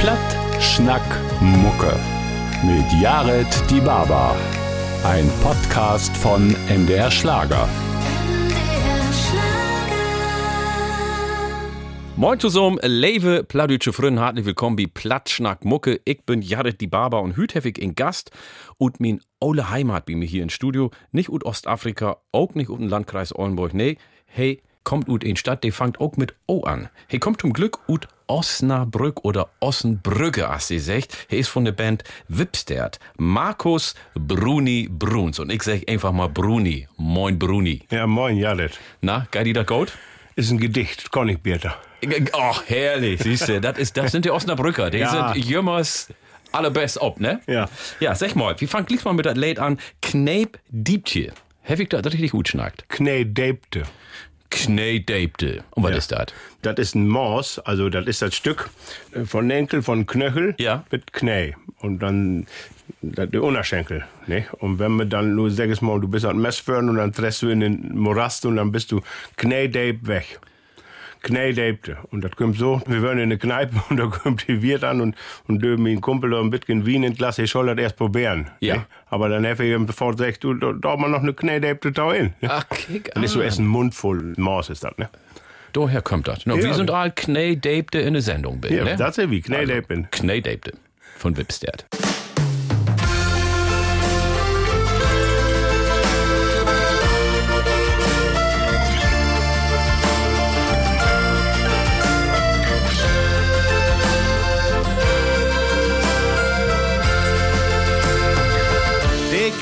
Platt, Schnack, Mucke. Mit Jared Die Baba. Ein Podcast von MDR Schlager. Moin zusammen, leve pladütsche Fründen, hartlich willkommen bei Plattschnack Mucke. Ich bin Jared die Barber und hüthefig in Gast und min ole Heimat bin mir hier im Studio. Nicht ut Ostafrika, auch nicht ut den Landkreis Oldenburg, nee, hey, kommt ut in Stadt, die fangt auch mit O an. Hey, kommt zum Glück ut Osnabrück oder Ossenbrücke, as sie sagt. He ist von der Band Wipstert. Markus Bruni Bruns. Und ich sag einfach mal Bruni. Moin Bruni. Ja, moin, Jared. Na, geil die das gut? Ist ein Gedicht, kann ich bitte. Ach, herrlich, siehst du, das, ist, das sind die Osnabrücker. Die Ja. sind jümmers allerbest ob, ne? Ja. Ja, sag mal, wie fangt mal mit das Lied an? Kneip Diebtje. Hab ich das richtig gut schnackt? Knä Deibte. Knei Deibte. Und was Ja. ist das? Das ist ein Maus, also das ist das Stück äh, von Enkel, von Knöchel Ja. mit Knä. Und dann das, der Unterschenkel. Ne? Und wenn wir dann nur sechs Mal, du bist an Messföhren und dann treffst du in den Morast und dann bist du Knä Deib weg. Knä Deibte. Und das kommt so, wir waren in der Kneipe und da kommt die Wirt an und, und döben mein Kumpel da ein bisschen Wien in Glas, ich soll das erst probieren. Ja. Ne? Aber dann habe ich ihm sofort gesagt, du, da, da mal noch eine Knä Deibte da hin. Ne? Ach, kick Dann ist so erst ein Mund voll Maus ist das, ne? Daher kommt das. No, Ja. Wir sind all Knei Deibte in der Sendung, bin, Ja, ne? das ist wie Knä Also, Deibte. Knei Deibte von Wipstert.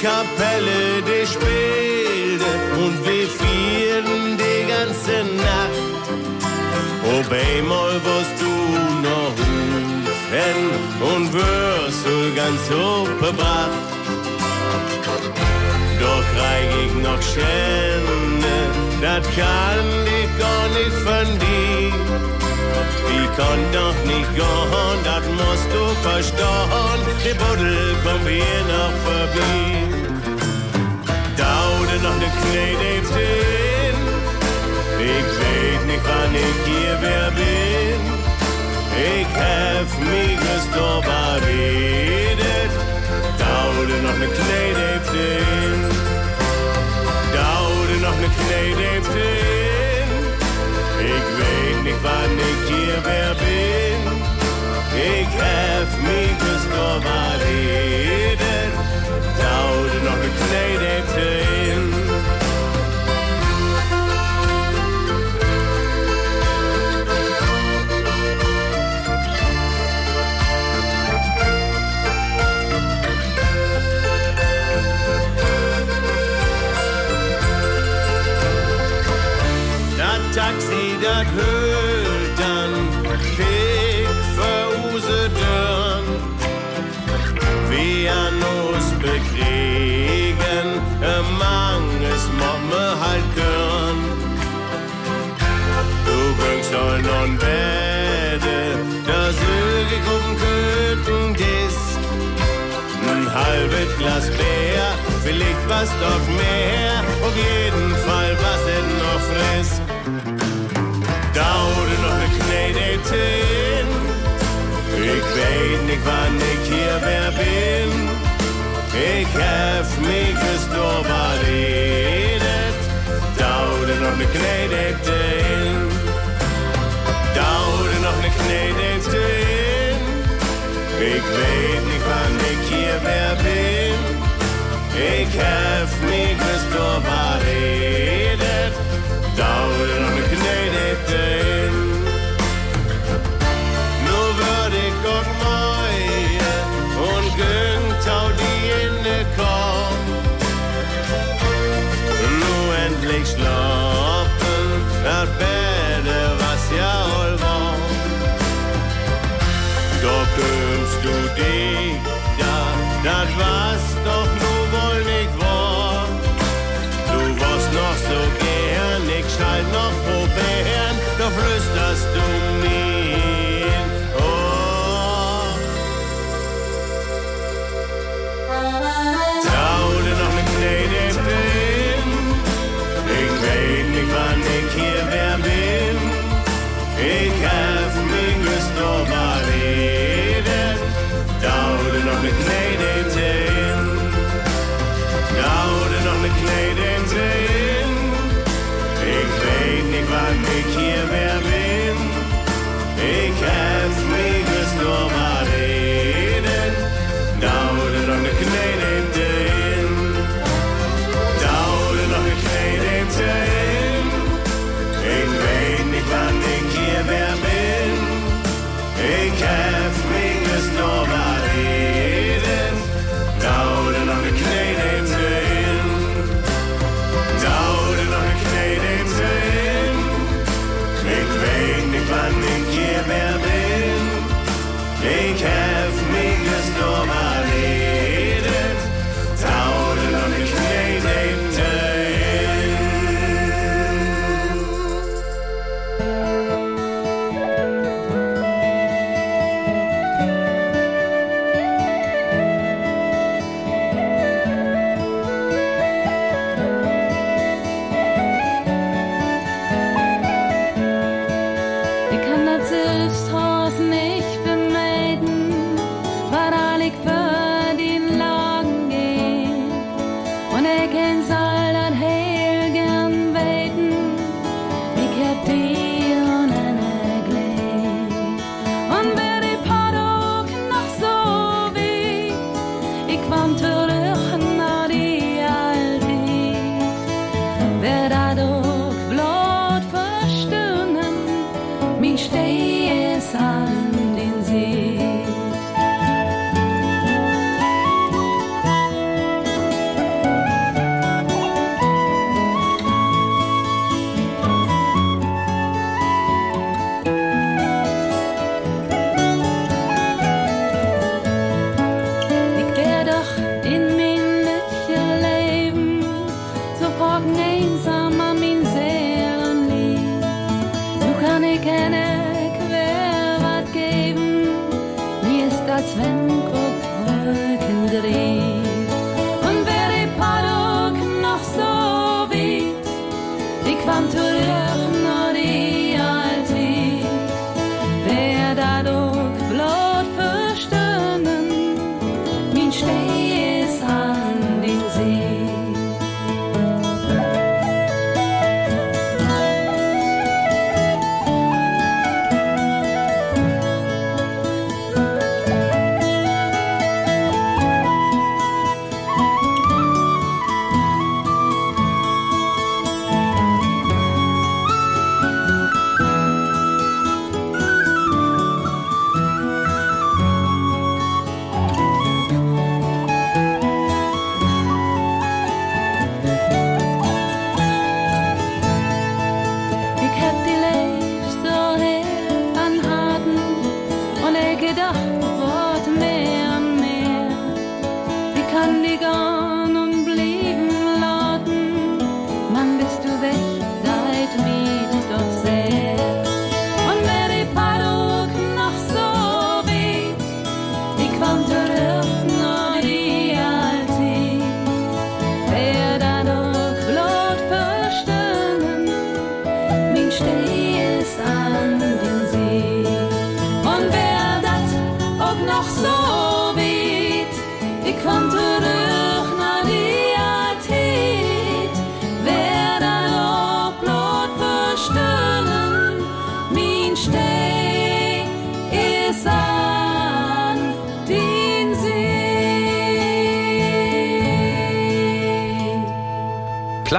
Kapelle, die spielte und wir vierten die ganze Nacht. Ob einmal wirst du noch rufen und wirst du ganz aufgebracht. Doch krieg ich noch Schände, das kann ich gar nicht von dir. Wie kann doch nicht gehen, das musst du verstehen. Die Buddel kommt hier noch vorbei. Daude noch ne Knete hin. Ich weet nicht, wann ich hier wer bin. Ich hab mich gestorben redet. Daude noch ne Knete hin. Daude noch ne Knete hin. Ich weet nicht, wann ich hier wer bin. Ich hab mich gestorben redet. Daude noch ne Knete Das das hüllt dann Pick für use Dörn. Wir an uns bekriegen, manches Momme halt gern. Du bringst all non Bäde, da sög ich um Köten Disk. Ein halbes Glas Bier, vielleicht was doch mehr, auf jeden Fall was denn noch frisk. Daude noch ne Knete hin, ich weet nicht, wann ich hier wer bin. Ich hab mich gestorben redet, daude noch ne Knete hin. Daude noch ne Knete hin, ich weet nicht, wann ich hier wer bin. Ich hab mich gestorben redet, daude dých da, dá dva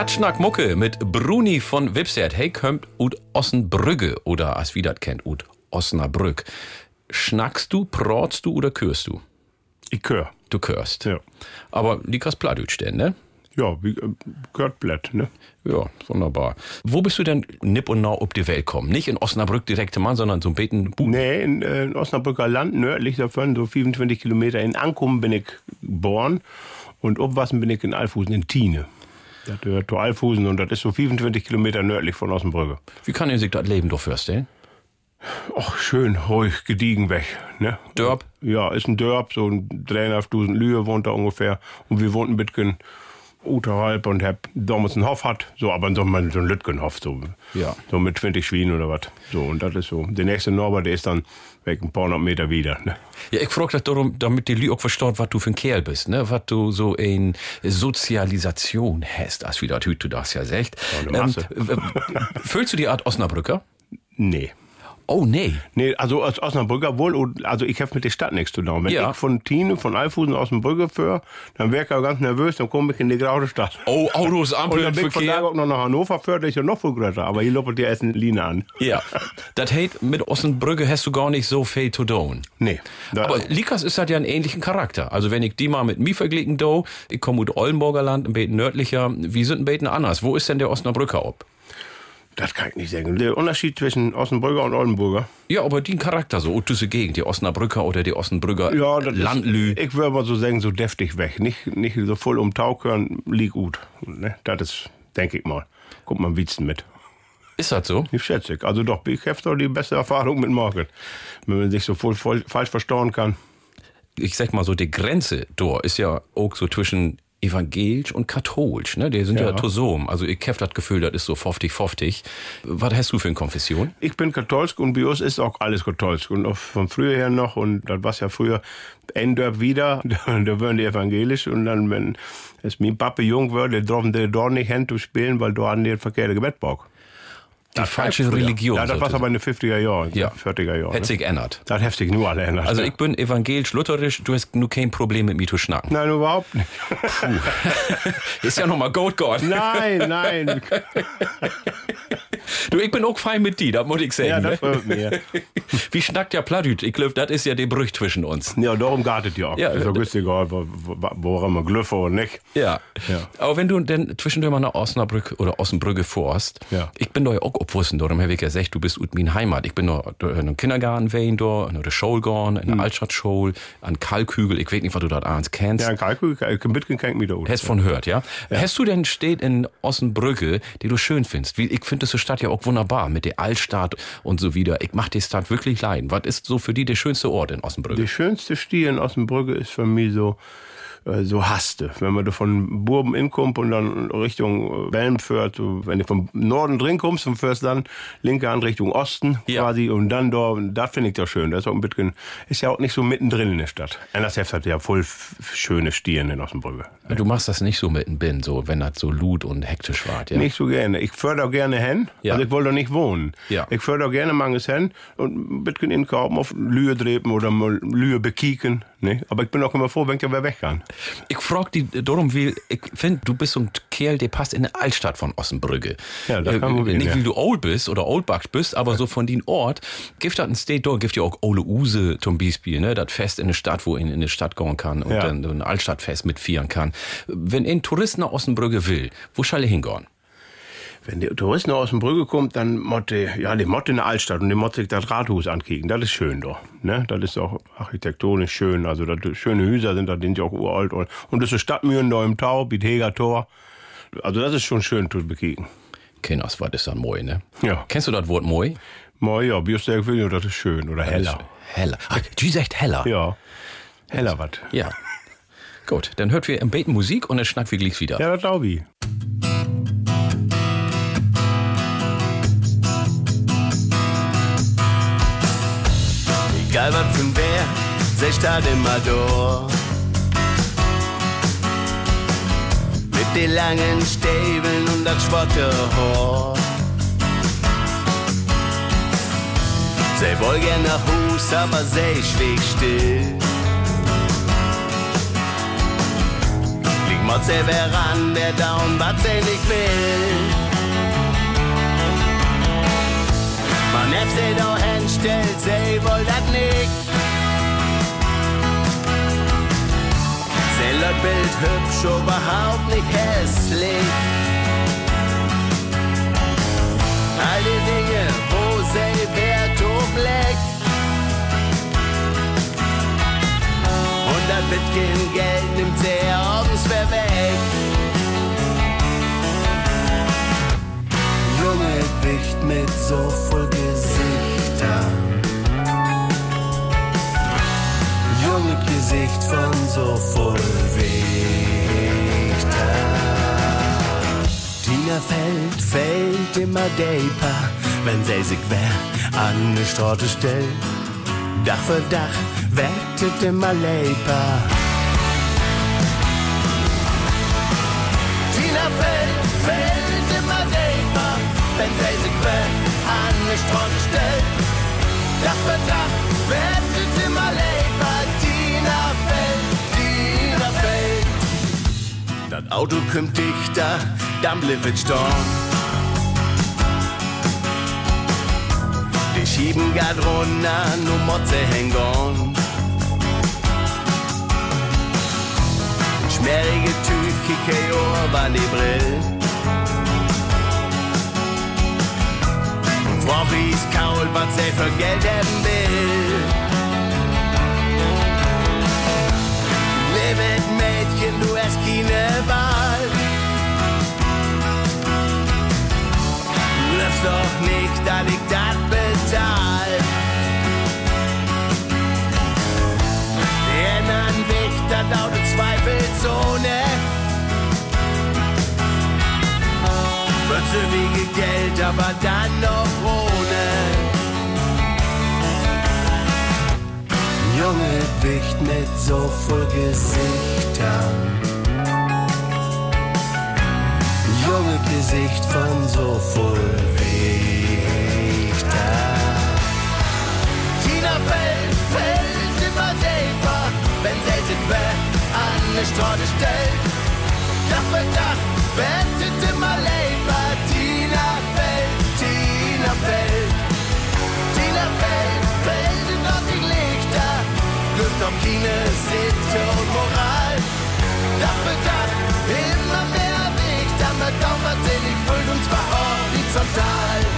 Platschnack Mucke mit Bruni von Wipsert. Hey, kommt ut Ossenbrügge oder als wie dat kennt, ut Osnabrück. Schnackst du, protst du oder kürst du? Ich hör. Du kürst. Ja. Aber Likas Pladütsch denn, ne? Ja, wie äh, gehört Blatt, ne? Ja, wunderbar. Wo bist du denn nipp und nah ob die Welt kommen? Nicht in Osnabrück direkte Mann, sondern so ein Beten Bu Nee, in, äh, in Osnabrücker Land, nördlich davon, so 25 Kilometer in Ankum bin ich geboren und aufwassen bin ich in Alfusen in Tiene. Das gehört zu Alfusen und das ist so 25 Kilometer nördlich von Osnabrücke. Wie kann ihr sich das Leben doch vorstellen? Och, schön, ruhig, gediegen weg. Ne? Dörp? Ja, ist ein Dörp, so ein 3.500 Lühe wohnt da ungefähr. Und wir wohnten ein bisschen unterhalb und hab damals einen Hof hat, so, aber so, ein Lütgenhof, so. Ja. So mit 20 Schweinen oder was. So, und das ist so. Der nächste Norbert, der ist dann weg ein paar hundert Meter wieder. Ne? Ja, ich frage das darum, damit die Lü auch versteht, was du für ein Kerl bist, ne? Was du so in Sozialisation hast, als wie das du das ja sagt. eine Masse. äh, fühlst du die Art Osnabrücker? Nee. Oh, nee. Nee, also aus Osnabrücker wohl, und- also ich habe mit der Stadt nichts zu tun. Wenn Ja. ich von Tine, von Alfusen aus dem Brücke führe, dann wäre ich auch ganz nervös, dann komme ich in die graue Stadt. Oh, Autos, Und Ampeln, dann bin ich von da auch noch nach Hannover führt, ist ja noch viel größer. Aber hier loppelt die ersten Linie an. Ja. Das heißt, mit Osnabrücke hast du gar nicht so viel zu tun. Nee. Aber Likas ist halt ja einen ähnlichen Charakter. Also wenn ich die mal mit mir verglichen do, ich komme aus Oldenburger Land, ein bisschen nördlicher, wie sind ein bisschen anders? Wo ist denn der Osnabrücker ob? Das kann ich nicht sagen. Der Unterschied zwischen Osnabrücker und Oldenburger. Ja, aber die Charakter so, diese Gegend, die Osnabrücker oder die Osnabrücker Ja, das Landlü. Ist, ich würde mal so sagen, so deftig weg. Nicht, nicht so voll um Tauchkörn, liegt gut. Ne? Das ist, denke ich mal. Guck mal, Wietzen mit. Ist das so? Ich schätze. Also doch, ich habe doch die beste Erfahrung mit Market. Wenn man sich so voll, voll falsch verstauen kann. ich sag mal so, die Grenze da ist ja auch so zwischen evangelisch und katholisch, ne? Die sind ja, Ja. Tosom. Also ich hab das Gefühl, das ist so 50-50. Was hast du für eine Konfession? Ich bin katholisch und bei uns ist auch alles katholisch. Und auch von früher her noch, und das war ja früher Endorf wieder, da waren die evangelisch. Und dann, wenn es mein Papa jung wurde, durften die dort nicht hin zu spielen, weil da hatten die den verkehrten Gebetbock. Die falsche. Religion. Ja, das war aber in den 50er Jahren, Ja. 40er Jahren. Hätte Ne? sich geändert. Das hat sich nur alle ändert. Also ich bin evangelisch-lutherisch, du hast nur kein Problem mit mir zu schnacken. Nein, überhaupt nicht. Ist ja nochmal Goat God. Nein, nein. Du, ich bin auch fein mit dir, das muss ich sagen. Ja, das ne? mich. Wie schnackt der Plattdüt? Ich glaube, das ist ja der Brüch zwischen uns. Ja, darum geht es ja auch. Ja, ist auch wo- wo- woran man glüffe oder nicht. Ja. Ja. Aber wenn du dann zwischendurch mal nach Osnabrück oder Osnabrücke fährst, Ja. ich bin da ja auch abwussten, darum habe ich ja gesagt, du bist ut min Heimat. Ich bin da in einem Kindergarten da, in der Schule gegangen, in der Altstadtschule, an Kalkhügel, ich weiß nicht, was du dort abends kennst. Ja, kann mitgehen, kann ich mit da Hast von hört, ja? Hast du denn steht in Osnabrücke, die du schön findest? Wie, ich finde diese Stadt ja auch wunderbar mit der Altstadt und so wieder. Ich mach die Stadt wirklich leiden. Was ist so für die der schönste Ort in Osnabrücke? Die schönste Stier in Osnabrücke ist für mich so, äh, so Haste. Wenn man da von Burben inkommt und dann Richtung äh, Belm fährt, wenn du vom Norden drin kommst und fährst dann linke Hand Richtung Osten Ja. quasi und dann da, da finde ich das schön. Das ist auch ein bisschen, ist ja auch nicht so mittendrin in der Stadt. NSF hat ja voll schöne Stieren in Osnabrücke. Du machst das nicht so mit dem Bin, so wenn das so lut und hektisch war, ja? Nicht so gerne. Ich fördere auch gerne hin. Ja. Also ich wollte doch nicht wohnen. Ja. Ich fördere auch gerne manches hin und ein bisschen inkaufen, auf Lühe drehen oder mal Lühe bekieken. Ne? Aber ich bin auch immer froh, wenn ich da wer weg kann. Ich frag die darum, wie ich finde, du bist so ein Kerl, der passt in eine Altstadt von Osnabrücke. Ja, das kann man Nicht, gehen, ja. du old bist oder oldbackt bist, aber so von den Ort, gibt das ein State dort, gibt ja auch Ole Use zum Beispiel, ne, das Fest in eine Stadt, wo in, in eine Stadt gehen kann und Ja. dann so ein Altstadtfest mitfeiern kann. Wenn ein Tourist nach Osnabrücke will, wo soll er hingehen? Wenn der Tourist nach Osnabrücke kommt, dann motte, ja, die motte in der Altstadt und die motte sich das Rathaus ankicken. Das ist schön doch. Ne? Das ist auch architektonisch schön. Also das schöne Häuser sind da, die sind ja auch uralt. Und, und das ist Stadtmühlen da im Tau, Bitheger Tor. Also das ist schon schön zu bekicken. Kenners, was ist dann Moi, ne? Ja. Kennst du das Wort Moi? Mal ja, Bierstärke, das ist schön. Oder heller. Heller. Ach, die sagt heller. Ja. Heller was. Ja. Gut, dann hört wir im Beten Musik und dann schnack wir gleich wieder. Ja, das glaube ich. Egal was für ein Bär, sie steht immer da. Mit den langen Stäbeln und das schwatte Haar. Sie wollen gern nach Hus, aber sie schwieg still. Sie wer ran, wer down, was sie nicht will. Man hat sie doch hinstellt, sie wollt das nicht. Sie läuft Bild hübsch, überhaupt nicht hässlich. All die Dinge, wo sie Wert legt. Und kein Geld nimmt abends wer weg. Junge Wicht mit so voll Gesichtern. Junge Gesicht von so voll Wichter. Tina fällt, fällt immer deeper, wenn sie sich wer an die Straße stellt. Dach für Dach wettet immer leber. Tina fällt, fällt immer deeper, wenn sie sich wer an die Straße stellt. Dach für Dach wettet immer leber. Tina fällt, Tina fällt. Das Auto kommt dichter, dann bleibt Storm. Die schieben grad runter, nur Motze hängt on. Schmerige Tüch, kicke Ohr, die Brill. Frau Ries kaul, was sie für Geld haben will. Liebet Mädchen, du hast keine Wahl. Du darfst doch nicht, dass ich das bezahl. dann lautet Zweifelzone. Verzügige Geld, aber dann noch ohne. Junge Wicht mit so voll Gesichtern. Junge Gesicht von so voll wer an die Straße stellt. Für Dach wettet immer Leber. Tina fällt, Tina fällt. Tina fällt, fällt in die Lichter. Glück noch keine Sitte und Moral. Für Dach immer mehr Weg, damit dauert sie nicht füllt und zwar horizontal.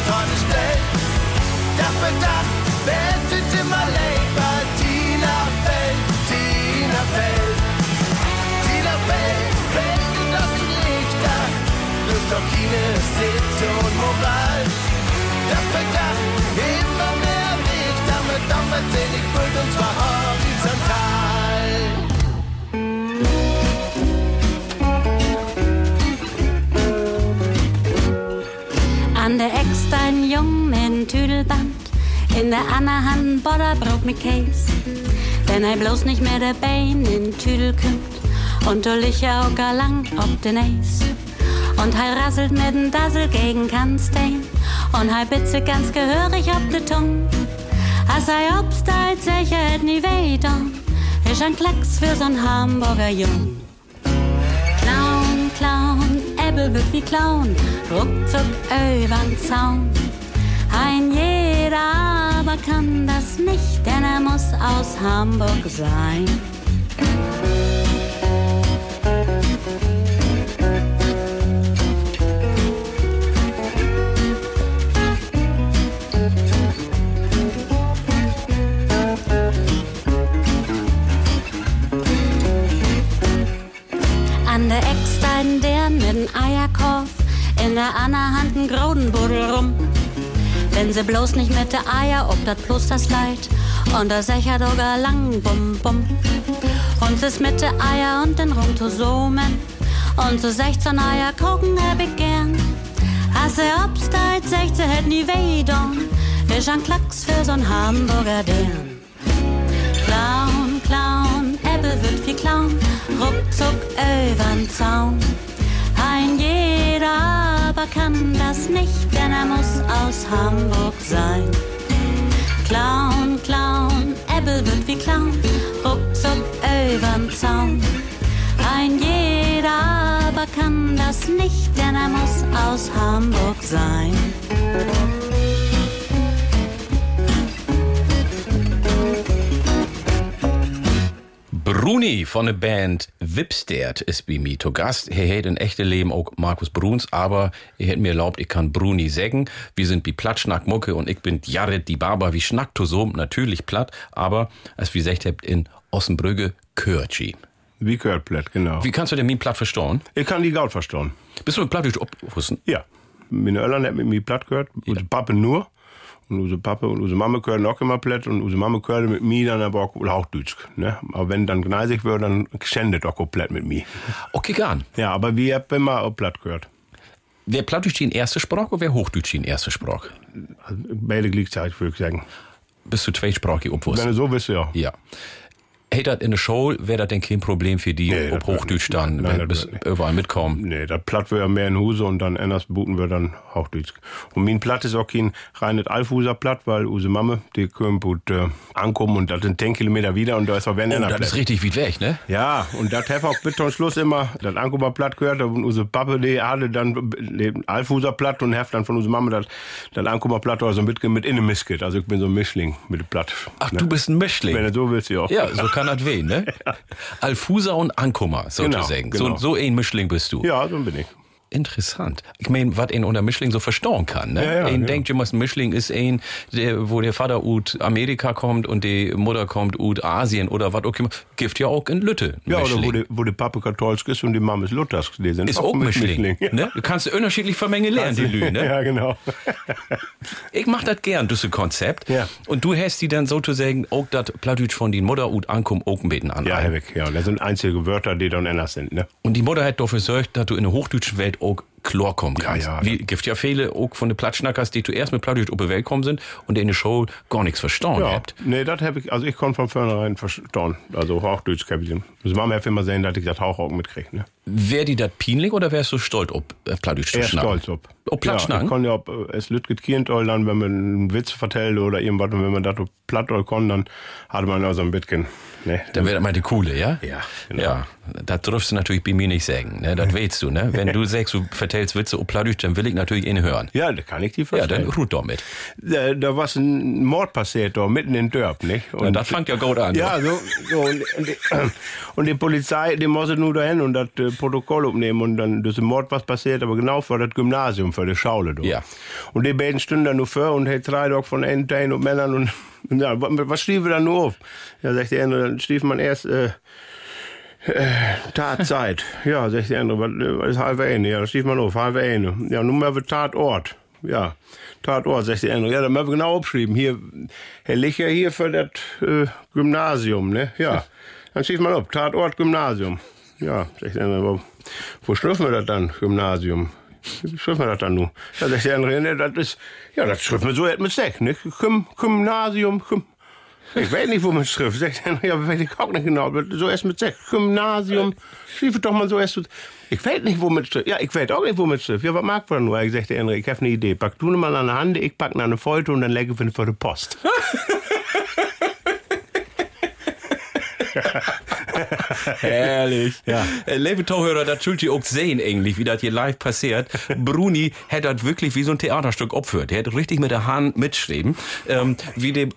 Die Straße stellt. Dach für Dach wettet immer Leber. In der Anna Hand ein Bodderbrot mit Käse. Wenn er bloß nicht mehr der Bein in Tüdel kümmt und du licher auch gar lang ob den Eis. Und hei rasselt mit dem Dassel gegen Kannstein und hei bitze ganz gehörig ob de Tung. Als er obstalt sicher hätt nie wehtun, ist ein Klecks für so'n Hamburger Jung. Clown, Clown, Äppel wird wie Clown, ruckzuck übern Zaun. Ein jeder aber kann das nicht, denn er muss aus Hamburg sein. An der Eckstein der mit dem Eierkorb, in der Anna Hand ein Grodenbuddel rum. Wenn sie bloß nicht mit der Eier ob dat bloß das Leid und der Secher sogar lang bum bum. Und sie ist mit der Eier und den Rumtosomen und so 16 Eier gucken hab ich gern. Als er obstalt, 16 hätt nie wehdon, ist ein Klacks für so'n Hamburger Dern. Clown, Clown, Äppel wird wie Clown, ruckzuck übern Zaun. Ein jeder aber kann das nicht, denn er muss aus Hamburg sein. Clown, Clown, Äppel wird wie Clown, ruckzuck übern Zaun. Ein jeder aber kann das nicht, denn er muss aus Hamburg sein. Bruni von der Band Wipstert ist bei mir zu Gast. Er hat in echte Leben auch Markus Bruns, aber er hat mir erlaubt, ich kann Bruni sägen. Wir sind wie Plattschnack Mucke und ich bin Jared die Barber wie Schnack so natürlich platt, aber als wir gesagt habt in Ossenbrügge Kürtschi. Wie gehört platt, genau. Wie kannst du denn mein platt verstauen? Ich kann die Gaut verstehen. Bist du platt aufwussen? Ja. Meine Eltern hat mit mir platt gehört, unsere Pappe nur. Und unsere Pappe und unsere Mama gehören auch immer platt und unsere Mama gehört mit mir dann aber auch Hauchdeutsch. Ne? Aber wenn dann gneisig wird, dann schändet auch platt mit mir. Okay, gern. Ja, aber wir haben immer auch platt gehört. Wer Plattdeutsch die in erste Sprache oder wer Hochdeutsch die in erste Sprache? Also beide gleichzeitig, würde ich sagen. Bist du zweisprachig Wenn obwusst? du so bist, ja. Ja. Hey, das in der Show wäre das denn kein Problem für die, Nee, ob Hochdeutsch dann, Nein, wenn das bis überall mitkommen. Nee, das Platt ja mehr in Huse und dann anders booten wir dann Hauchdeutsch. Und mein Platt ist auch kein reines Alfuser Platt, weil unsere Mama, die kommt gut äh, ankommen und das sind 10 Kilometer wieder und da ist auch wenn Oh, das ist richtig weit weg, ne? Ja, und das hat auch bis zum Schluss immer das Ankommer Platt gehört und unsere Pappe, die hatte dann den Alfuser Platt und hat dann von unserer Mama das, das Ankommer Platt also mit, mit innen Miskit. Also ich bin so ein Mischling mit dem Platt. Ach, ne? du bist ein Mischling. Wenn du so willst, ja. Ja, so kann das wehen, ne? Alfusa und Ankummer, sozusagen. Genau, genau. So, so ein Mischling bist du. Ja, so bin ich. Interessant. Ich meine, was ihn unter Mischling so verstauen kann. Ne? Ja, ja, ein ja. denkt, ein Mischling ist ein, der, wo der Vater ut Amerika kommt und die Mutter kommt ut Asien oder was auch immer. Gibt ja auch in Lütte. Ja, oder Mischling. wo der, wo der Papa katholsch ist und die Mama ist Luthers. Die sind ist auch mit Mischling. Ja. Ne? Du kannst unterschiedlich vermengen lernen, die Lü, ne? ja, genau. Ich mach das gern, das Konzept. Ja. Und du hast die dann sozusagen auch das Plattdeutsch von den Mutter und Ankum auch beten an. Ja, Herr Weg, ja. Das sind einzige Wörter, die dann anders sind, ne? Und die Mutter hat dafür gesorgt, dass du in der hochdeutsche Welt auch klar kommen kannst. ja. Wie gibt ja viele auch von den Platschnackers, die zuerst mit Plattdeutsch auf die Welt kommen sind und in der Show gar nichts verstanden Ja, habt. nee, das habe ich, also ich konnte von vornherein verstehen. Also Hochdeutsch kann ich. Das Mama hat immer sehen, dass ich das Hauch auch mitkriege, ne? Wär die das pinlich oder wärst du stolz, ob äh, Plattdeutsch zu schnacken? stolz ob. Ob Platt ja, ich konnte ja, ob äh, es Lütget Kind dann, wenn man einen Witz vertellt oder irgendwas, und wenn man das platt kann, dann hatte man also ein bisschen, ne? Dann wäre das mal die coole, ja? Ja, genau. Ja, das darfst du natürlich bei mir nicht sagen, ne? Das weißt du, ne? Wenn du sagst, du vertellst Witze auf Plattdeutsch, dann will ich natürlich ihn hören. Ja, da kann ich die Ja, verstehen. dann ruht doch mit. da, da war ein Mord passiert, da mitten in Dörp, nicht? Und das fängt ja gut an. Ja, so, so und, und, die, und die Polizei, die musste nur dahin und das äh, Protokoll aufnehmen und dann ist ein Mord was passiert, aber genau vor das Gymnasium, für die Schaule. Da. Ja. Und die beiden stünden da nur vor und hat drei Tag von Enten und Männern und, ja, was, was schrieb er da nur auf? Ja, sagt der andere, dann schrieb man erst, äh, äh, Tatzeit. Ja, sagt der andere, was, ist halbe eine? Ja, das schrieb man auf, halbe eine. Ja, nun mal Tatort. Ja, Tatort, sagt der andere. Ja, dann haben wir genau aufgeschrieben. Hier, Herr Licher hier für das äh, Gymnasium, ne? Ja. Dann schrieb man auf, Tatort Gymnasium. Ja, sagt der andere, wo, wo schriffen wir das dann, Gymnasium? Wie schriffen wir das dann nun? Ja, sagt der andere, ne, das ist, ja, das schrift man so mit Sek, ne? Gym, Gymnasium, Gym, ich weiß nicht, wo man schrift. Sagt er, ja, weiß ich auch nicht genau. So erst mit sechs. Gymnasium. Schrieb doch mal so erst. mit- Ich weiß nicht, wo mit schrift. Ja, ich weiß auch nicht, wo mit schrift. Ja, was mag man nur? Ich sagte, Henry, ich habe eine Idee. Pack du mal an der Hand, ich pack eine Foto und dann lege ich ihn vor die Post. Herrlich. Ja. Äh, Liebe Zuhörer, das schuld ihr auch sehen eigentlich, wie das hier live passiert. Bruni hat das wirklich wie so ein Theaterstück opfert. Er hat richtig mit der Hand mitschreiben, ähm, wie der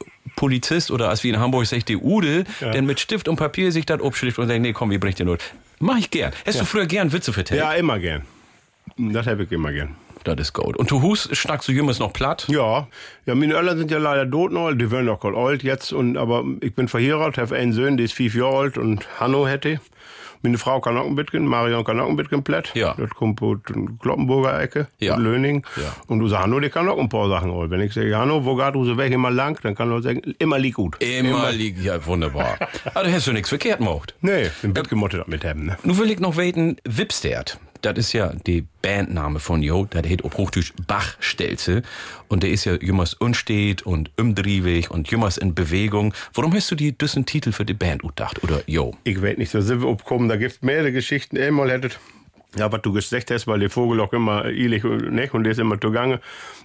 Polizist oder als wie in Hamburg sagt, der Ude, der mit Stift und Papier sich das abschrift und sagt, nee, komm, wir bringen den Not. Mach ich gern. Hast du früher gern Witze vertellt? Ja, immer gern. Das habe ich immer gern. Das ist gut. Und du Hus schnackst du jümmers noch platt? Ja, ja, meine Eltern sind ja leider tot noch, die werden auch alt jetzt, und, aber ich bin verheiratet, habe einen Sohn, der ist fünf Jahre alt und Hanno hätte. Meine Frau kann auch ein bisschen, Marion kann auch ein bisschen platt. Ja. Das kommt aus Kloppenburger Ecke, Ja. in Löning. Ja. Und du sagst, der kann auch ein paar Sachen. holen. Wenn ich sage, Hanno, wo geht du weg immer lang, dann kann er sagen, immer liegt gut. Immer liegt, ja, wunderbar. Aber da hast du nichts verkehrt gemacht. Nee, ein bisschen gemottet mit haben, ne? Nun will ich noch weten, Wipstert. Das ist ja die Bandname von Jo. Das heißt auf Hochdeutsch Bachstelze. Und der ist ja jümmers unstet und umdriewig und jümmers in Bewegung. Warum hast du die düssen Titel für die Band gedacht? Oder Jo? Ich weiß nicht, da sind wir aufgekommen, da gibt mehrere Geschichten. Einmal hättet, ja, was du gesagt hast, weil der Vogel auch immer eilig ne, und der ist immer zugange.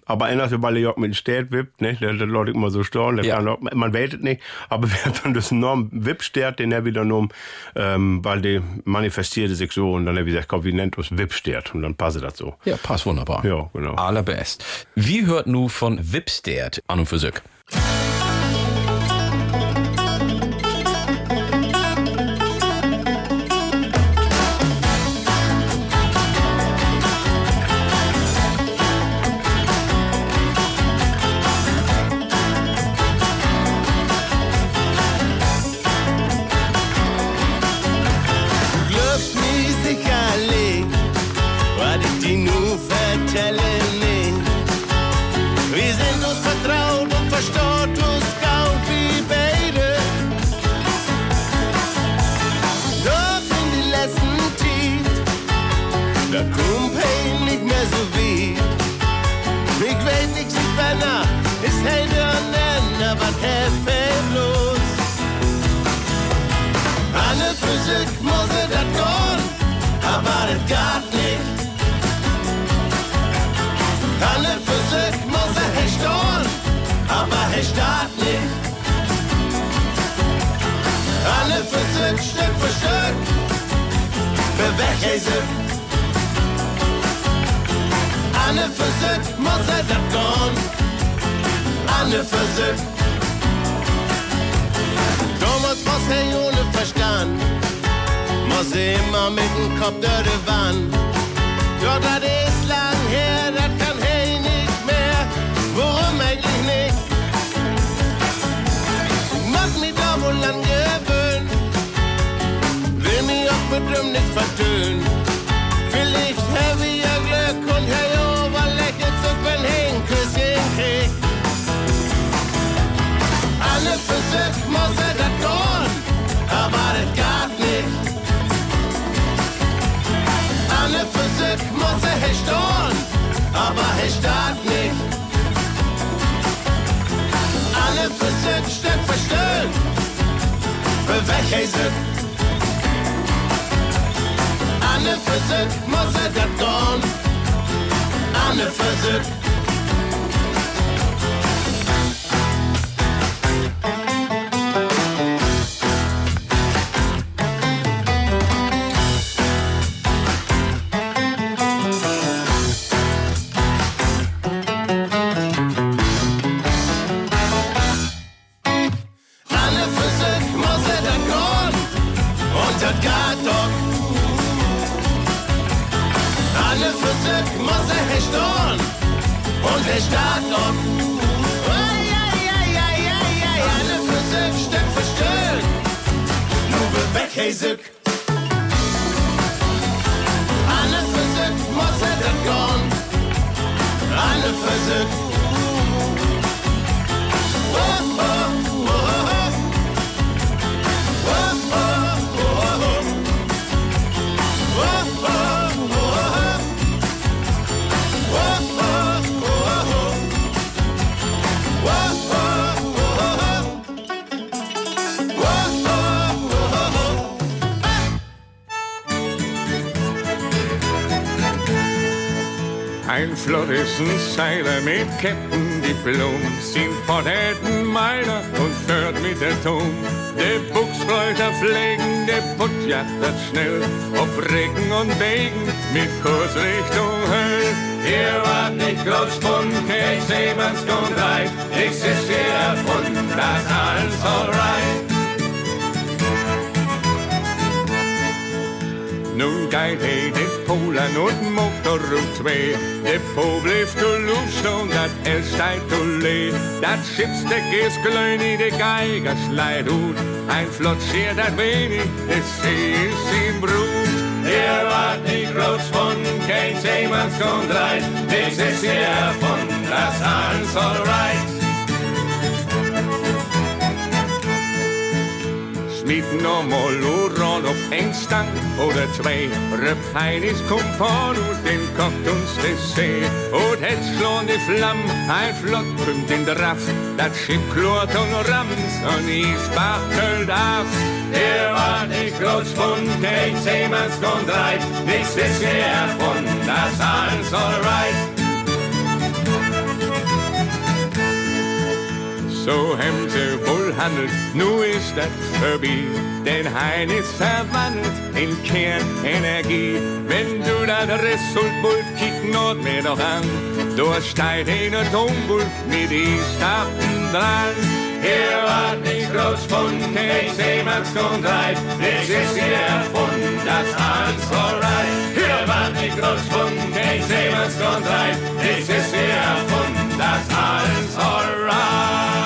Aber einer, weil er auch mit dem Stert wippt, ne, der, der Leute immer so der Ja. kann auch, man es nicht, aber wer dann das enorm Wippstert, den er wieder genommen, ähm, weil der manifestierte sich so und dann er gesagt, komm, wie nennt uns Wippstert und dann passt das so. Ja, passt wunderbar. Ja, genau. Allerbest. Wie hört nu von Wipstert an und für sich? Ein Floristenscheiler mit Kettendiplom, sind Potätenmeiler und fährt mit der Ton. Der Buchsbräuter pflegen, der Putt jachtet schnell, ob Regen und Wegen mit Kursrichtung Höll. Ihr wart nicht groß von kein Seemannskontreit, ich ist hier erfunden, das alles alright. Nun geht he de Polen und Motor um zwei. De Po Luft und dat El steigt du lee. Dat Schiffsdeck ist glöni, de Geiger schleit ut. Ein Flott schier dat wenig, de See ist in Brut. Er wart nicht groß von kein Seemannskontreit. This ist hier von das alles alright. Schmieden nochmal Uran auf ein Stang oder zwei. Röpfein ist Kumpan und den kocht uns das See. Und jetzt schlohn die Flamm, ein Flott kommt in der Raff. Das Schiff klort und rams und ist bachtelt ab. Er war nicht groß von kein Seemannskontreit. Nichts ist mehr von das alles alright. So haben sie wohl handelt, nu ist das vorbei. Denn Hein ist verwandelt in Kernenergie. Wenn du das Resultbult kick not mir doch an. Du steigt in der Tonbult mit die Stappen dran. Hier war nicht groß von kein Seemannskontreit. Das ist hier von das alles alright. Hier war nicht groß von kein Seemannskontreit. Das ist hier von das alles alright.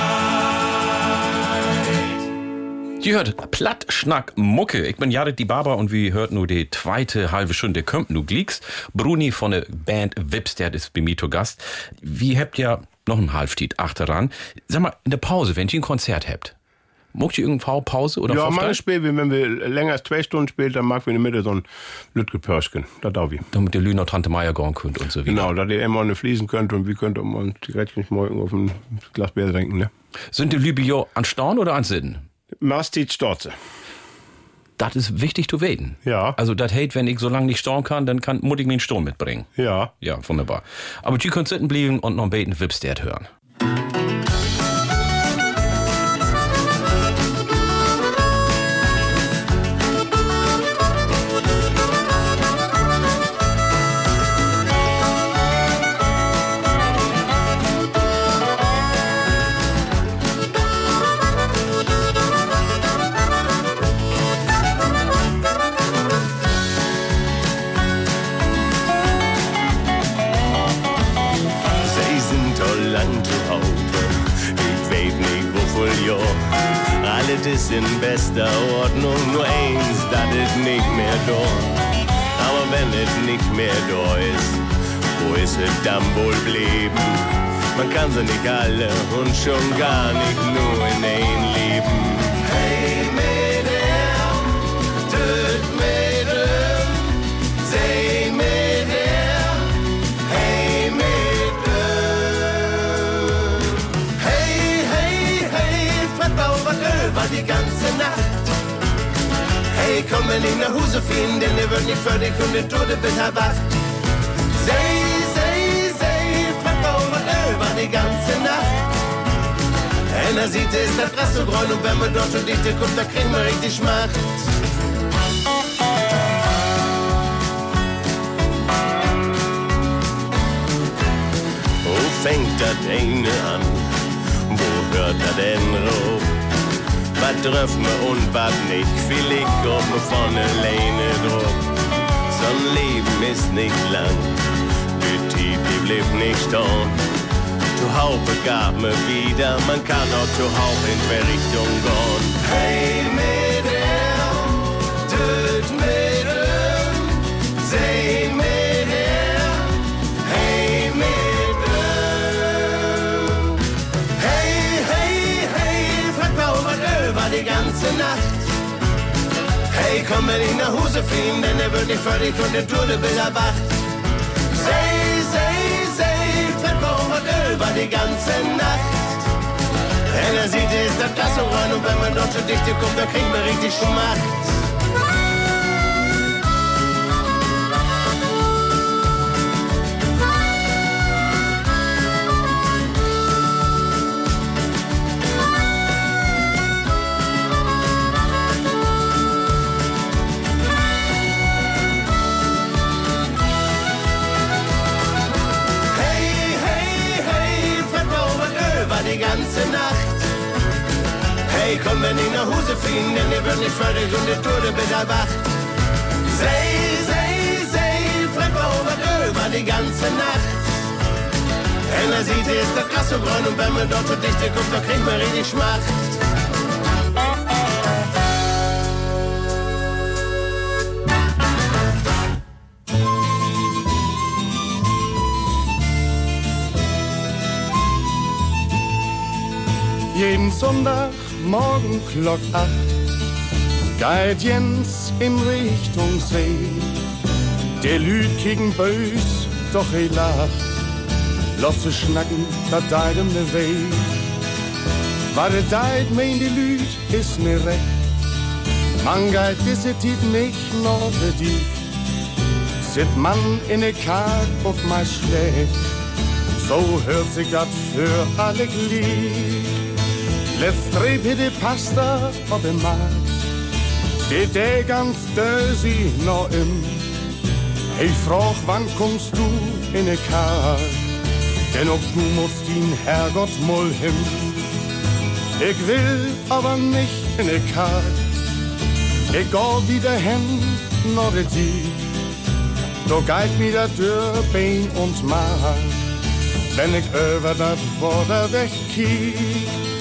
Ihr hört Platt, Schnack, Mucke. Ich bin Jared die Barber und wie hört nur die zweite halbe Stunde kommt nu Glicks. Bruni von der Band Wips, der ist bei mir zu Gast. Wie habt ihr noch ein Halftiet achteran? Sag mal, in der Pause, wenn ihr ein Konzert habt, Mogt ihr irgendeine Pause oder Ja, manchmal spielen wir, wenn wir länger als zwei Stunden spielen, dann mag wir in der Mitte so ein Lütgepörschen. Da darf ich. damit der Lüner Tante Meier gehen könnt und so wieder. Genau, dass ihr immer eine fließen könnt und wir könnt mal ein Zigarettchen morgen auf ein Glas Bier trinken, ne? Sind die Lübio an Staun oder an Sitten? Mastit Storze. Das ist wichtig zu weten. Ja. Also das hate, wenn ich so lange nicht stauen kann, dann kann, muss ich mir einen Sturm mitbringen. Ja. Ja, wunderbar. Aber die könnt sitten blieben und noch beten Wipstert hören. Ist in bester Ordnung, nur eins, das ist nicht mehr da. Aber wenn es nicht mehr da ist, wo ist es dann wohl blieben? Man kann sie nicht alle und schon gar nicht nur in ein Leben. Hey Mädel, die ganze Nacht. Hey, komm mir nicht nach Hause finden, denn er wird nicht für dich und der Tode bis er wacht. Sei, sei, sei, war über die ganze Nacht. Einer sieht, ist das grün und wenn man dort schon dichte guckt, da kriegt man richtig Macht. Fängt das eine an? Wo hört er denn auf? Was trifft mir und was nicht? Vielleicht kommt mir von alleine drauf. So ein Leben ist nicht lang, Tief, die blieb nicht stehen. Zu Hause gab mir wieder, man kann auch zu Hause in die Richtung gehen. Hey Mädel, töt Mädel, ganze Nacht. Hey, komm mir nicht nach Hause fliehen, denn er wird nicht fertig und der Tode bis er wacht. Sei, sei, sei, mal was über die ganze Nacht. Wenn er sieht, ist das Glas und wenn man dort zu dichte kommt, dann kriegt man richtig Schmacht. Hey, komm, wenn ich nach Hause fliegen, denn ihr wird nicht fertig und der Tode bis er wacht. Sei, sei, sei, verbraucht über die ganze Nacht. Wenn er sieht, ist das Gras so grün und wenn man dort so dichte guckt, dann kriegt man richtig Schmacht. Jeden Sonntag morgen Glock 8 geht Jens in Richtung See. Der Lüd gegen bös, doch er lacht. Lass sie schnacken, da deit ihm ne weh. Was er deit, mein die Lüd, ist mir recht. Man geht diese Tiet nicht nur für dich. Sit man in ne Karg auf mein schlecht. So hört sich dat für alle Glied. Let's trepe de pasta op en maat. Steht der ganz dösi noch im. Hey, frag, wann kommst du in ne Kar? Denn ob du musst ihn Herrgott mal hin. Ich will aber nicht in ne Kar. Ich geh wieder hin, noch de die. Da geht mir der Bein und Mark. Wenn ich über das Wasser wegkiek.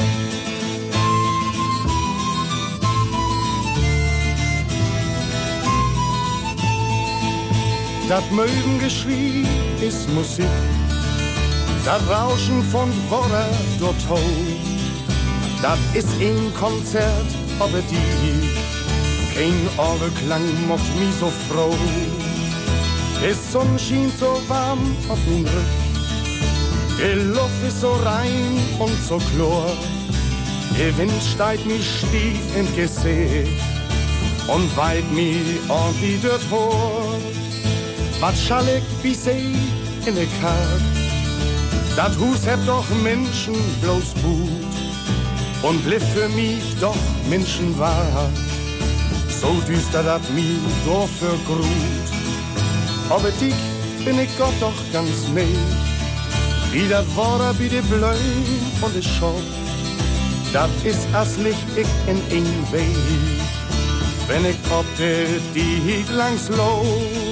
Das Möwengeschrei ist Musik, das Rauschen von Wasser dort hoch. Das ist ein Konzert, aber die, kein Orgelklang macht mich so froh. Die Sonne schien so warm auf den Rücken, die Luft ist so rein und so klar. Der Wind steigt mir stief im Gesicht und weit mir ordentlich dort hoch. Wat schall ik see in de Karg? Dat Hus hebt doch Menschen bloß gut und blieb für mich doch Menschen wahr. So düster dat mi doch für Grut. Aber dich bin ich Gott doch ganz nicht. Wie dat Wort wie de Bleu und de Schau. Dat is as Licht ich in een Weg. Wenn ich ob de die langs low.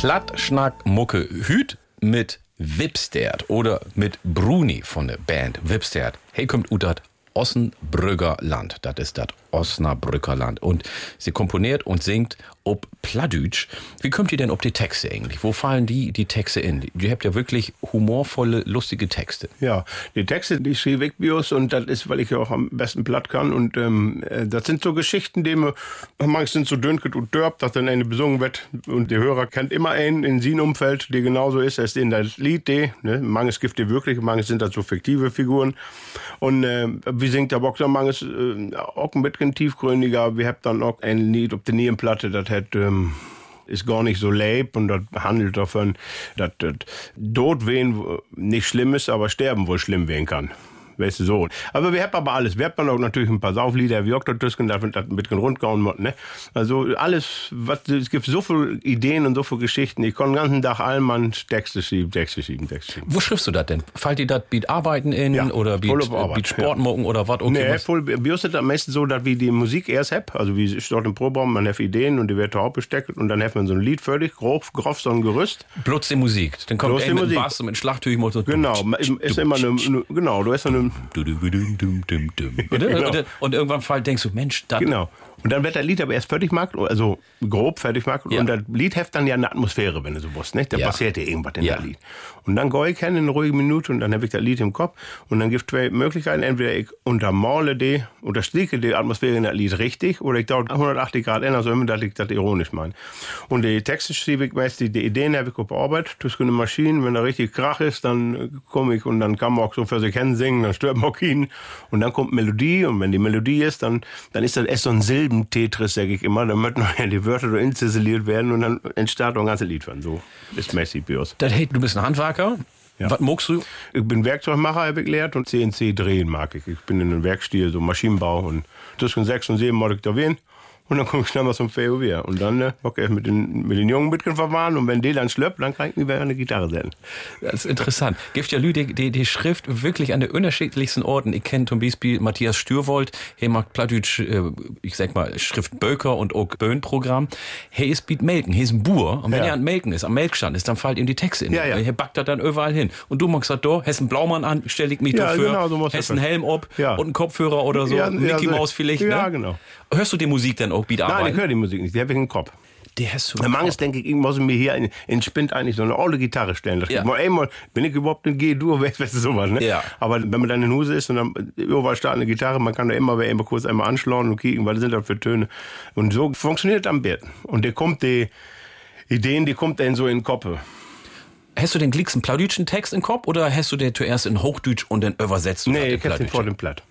Plattschnack-Mucke Hüt mit Wipstert oder mit Bruni von der Band Wipstert. Hey, kommt Utat Ossenbrügger Land. Das ist das Osnabrücker Land. Und sie komponiert und singt ob Pladütsch. Wie kommt ihr denn ob die Texte eigentlich? Wo fallen die, die Texte in? Ihr habt ja wirklich humorvolle, lustige Texte. Ja, die Texte, die schrieb ich Bios und das ist, weil ich ja auch am besten platt kann. Und ähm, äh, das sind so Geschichten, die manchmal sind so dünket und dörbt, dass dann eine besungen wird. Und der Hörer kennt immer einen in seinem Umfeld, der genauso ist, als in das Lied, die, ne? Manches gibt die wirklich, manches sind das so fiktive Figuren. Und äh, wie singt der Boxer, manches äh, auch ein bisschen tiefgründiger. Wir haben dann auch ein Lied ob die Nierenplatte, das hat ähm, ist gar nicht so leib und das handelt davon, dass das Todwehen nicht schlimm ist, aber Sterben wohl schlimm werden kann. Weißt du, so. Aber wir haben aber alles. Wir haben auch natürlich ein paar Sauflieder, wie das Tüsken, das mit ein bisschen rundgehauen wird, ne? Also alles, was, es gibt so viele Ideen und so viele Geschichten. Ich kann den ganzen Tag allmann Texte schreiben, Texte schreiben, Texte schreiben. Wo schriftst du das denn? Fallt dir das Beat Arbeiten in Ja, oder Beat, Arbeit, Beat Sportmucken oder was? Okay, nee, was? voll, wir es am meisten so, dass wir die Musik erst hab. Also wie ich dort im Probaum, man hat Ideen und die wird hauptbesteckt und dann hat man so ein Lied fertig, grob, grob so ein Gerüst. Bloß die Musik. Dann kommt er die mit Musik. Bass und mit so. Genau, ist immer eine, eine genau, du hast eine, Und, Genau. und, und irgendwann denkst du, Mensch, das Genau. Und dann wird das Lied aber erst fertig gemacht, also grob fertig gemacht. Ja. Und das Lied heft dann ja eine Atmosphäre, wenn du so wusst, nicht? Da Ja. passiert ja irgendwas in Ja. das Lied. Und dann gehe ich hin in eine ruhige Minute und dann habe ich das Lied im Kopf. Und dann gibt es zwei Möglichkeiten. Entweder ich untermale die, unterstreiche die Atmosphäre in das Lied richtig, oder ich dauert 180 Grad ändern, so immer, dass ich das ironisch meine. Und die Texte schreibe ich meist, die Ideen habe ich Arbeit, durch eine Maschine. Wenn da richtig Krach ist, dann komme ich und dann kann man auch so für sich hin singen, dann stört man auch ihn. Und dann kommt Melodie und wenn die Melodie ist, dann, dann ist das erst so ein Silbentetris, sage ich immer. Dann möchten noch die Wörter inziseliert werden und dann entsteht auch ein ganzes Lied von. So ist Messi Bios. Das hey, du bist ein Handwerker. Ja. Was muckst du? Ich bin Werkzeugmacher, habe ich gelernt und CNC drehen mag ich. Ich bin in einem Werkstil, so Maschinenbau und zwischen sechs und sieben mag ich da wen. Und dann komme ich schnell mal zum VW. Und dann äh, okay, mit den, mit den Jungen ein bisschen verwahren. Und wenn die dann schlöppt, dann kann ich mir wieder eine Gitarre sehen. Das ist interessant. Gibt ja Leute, die, die Schrift wirklich an den unterschiedlichsten Orten. Ich kenne zum Beispiel Matthias Stürwold, er macht Plattdeutsch, äh, ich sag mal, Schrift Böker und auch Böhnprogramm. Er ist Beat Melken, er ist ein Bauer. Und wenn Ja. er an Melken ist, am Melkstand ist, dann fallen ihm die Texte in. Ja, ja. Er backt das dann überall hin. Und du magst das da, hast einen Blaumann an, stell ich mich Ja, dafür, genau, so hast einen. Helm ab Ja. und einen Kopfhörer oder so, ja, Mickey so- Maus vielleicht, Ja, ne? genau. Hörst du die Musik dann auch Beat Nein, ich arbeiten? höre die Musik nicht. Die habe ich im Kopf. Die hast du. Mann ist, denke ich, ich muss mir hier in, in Spind eigentlich so eine alte Gitarre stellen. Das Ja. mal einmal, bin ich überhaupt ein G-Dur, weißt du sowas, ne? Ja. Aber wenn man dann in Huse ist und dann überall steht eine Gitarre, man kann da immer, immer kurz einmal anschlagen und kicken, weil das sind das für Töne. Und so funktioniert am besten. Und der kommt die Ideen, die kommt dann so in den Kopf. Hast du den Glicks einen plaudütschen Text im Kopf oder hast du den zuerst in Hochdeutsch und dann übersetzt Nee, ich hab den vor dem Platt.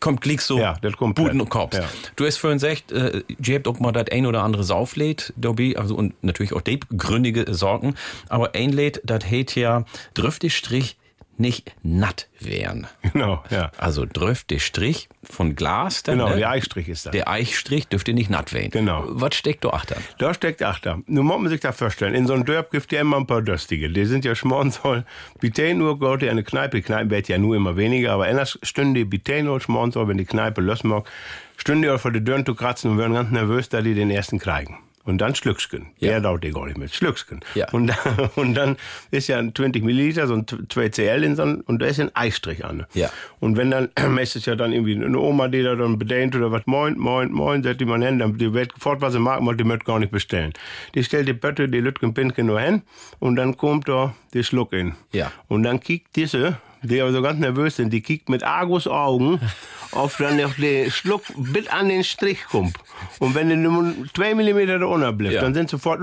Kommt Glicks so Ja, das kommt und Korps. Ja. Du hast vorhin gesagt, äh, ihr habt auch mal das ein oder andere Saufläd dabei, also und natürlich auch die gründige Sorgen, aber ein Läd, das hält ja dröftig Strich nicht natt werden. Genau, ja. Also dröftig Strich von Glas, dann, Genau, ne? der Eichstrich ist das. Der Eichstrich dürfte nicht natt werden. Genau. Was steckt da achter? Da steckt Achter. Nun muss man sich das vorstellen. In so einem Dörp gibt ja immer ein paar Döstige. Die sind ja schmornsoll. Bitte nur geht ja eine Kneipe. Die Kneipe wird ja nur immer weniger. Aber anders stünde bitte nur schmornsoll, wenn die Kneipe los mag. Stünde auch vor der Dörn zu kratzen und werden ganz nervös, da die den ersten kriegen. Und dann Schlücksken. Ja. Der dauert gar nicht mit. Schlücksken. Ja. Und, dann- und dann ist ja ein 20 Milliliter, so ein 2 CL in so einem, und da ist ein Eistrich an. Ja. Und wenn dann, ist es ja dann irgendwie eine Oma, die da dann bedient oder was, moin, moin, moin, sagt die man hin, dann die wird fort, was sie mag, mal die möchte gar nicht bestellen. Die stellt die Bötte, die Lütgen Pinke nur hin und dann kommt da die Schluck in. Ja. Und dann kickt diese, die aber so ganz nervös sind, die kickt mit Argus Augen auf dann auf den Schluck bis an den Strich kommt. Und wenn die nur zwei Millimeter da unten bleibt, Ja. dann sind sofort,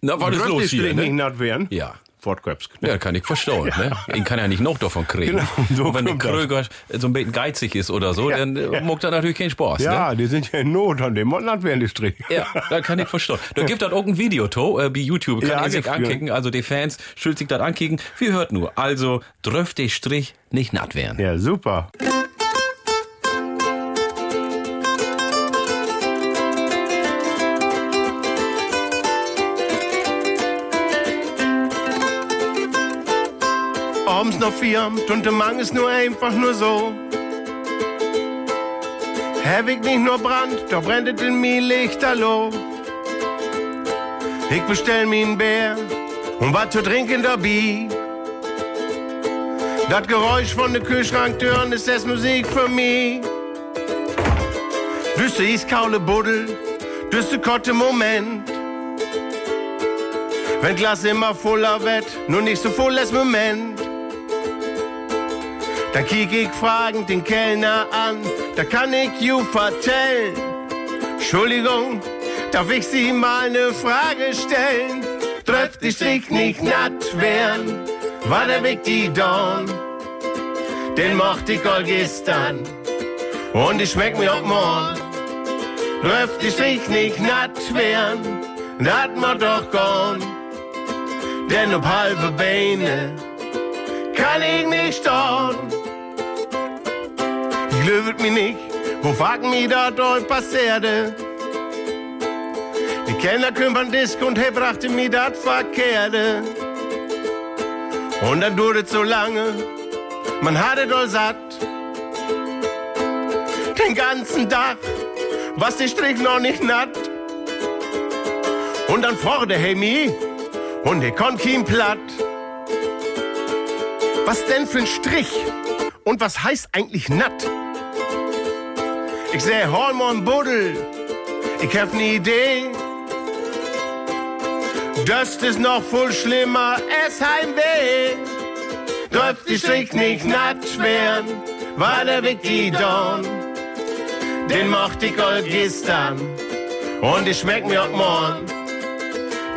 Na, was ist los hier, Strich ne? nicht natt werden. Ja. Fortköpsk. Ja, kann ich verstehen. Ne? Ihn kann ja nicht noch davon kriegen. Genau, so wenn der kommt das. Kröger so ein bisschen geizig ist oder so, Ja, dann äh, ja. macht er natürlich keinen Spaß. Ne? Ja, die sind ja in Not an dem natt werden die Strich. Ja, da kann ich verstehen. Da gibt es auch ein Video, to, äh, bei YouTube, kann Ja, ihr sich ankicken, also die Fans schuld sich das ankicken. Wir hört nur, also dröft der Strich nicht natt werden. Ja, super. Abends noch vier, Tunte Mang ist nur einfach nur so. Ich nicht nur Brand, doch brennt in mir Lichterloh. Ich bestell mir ein Bär und was zu trinken dabei. Das Geräusch von der Kühlschranktüren ist das Musik für mich. Düsse iskaule Buddel, düsse kotte Moment. Wenn Glas immer voller wird, nur nicht so voll als Moment. Dann kiek ich fragend den Kellner an, da kann ich you vertellen. Entschuldigung, darf ich Sie mal ne Frage stellen? Trifft die Strich nicht natt werden, war der Weg die Dorn. Den mochte ich all gestern und ich schmeck mir auch morgen. Trifft die Strich nicht natt werden, dat ma doch gone. Denn ob halbe Beine kann ich nicht stehen. Ich löwet mich nicht, wo fragt mich da dort passierte. Die Kellner kümmern Disk und he brachte mir dat Verkehrte. Und dann dauert so lange, man hatte doch satt. Den ganzen Tag, was die Strich noch nicht natt. Und dann forderte he mich, und ich konnt kein platt. Was denn für ein Strich? Und was heißt eigentlich natt? Ich seh Hormon Buddel, ich hab ne Idee. Das ist noch voll schlimmer, es Heimweh. Dürft die Strich nicht natt werden, war der Weg die Dorn. Den mochte ich all gestern und ich schmeck mir auch morgen.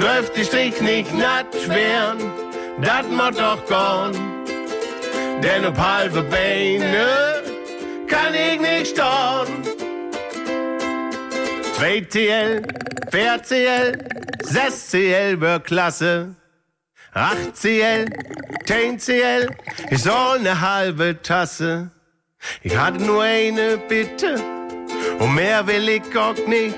Dürft die Strich nicht natt werden, dat mod doch gone. Denn ob halbe Beine kann ich nicht stehen. 2CL, 4CL, 6CL wird klasse. 8CL, 10CL ist all ne halbe Tasse. Ich hatte nur eine Bitte und mehr will ich auch nicht.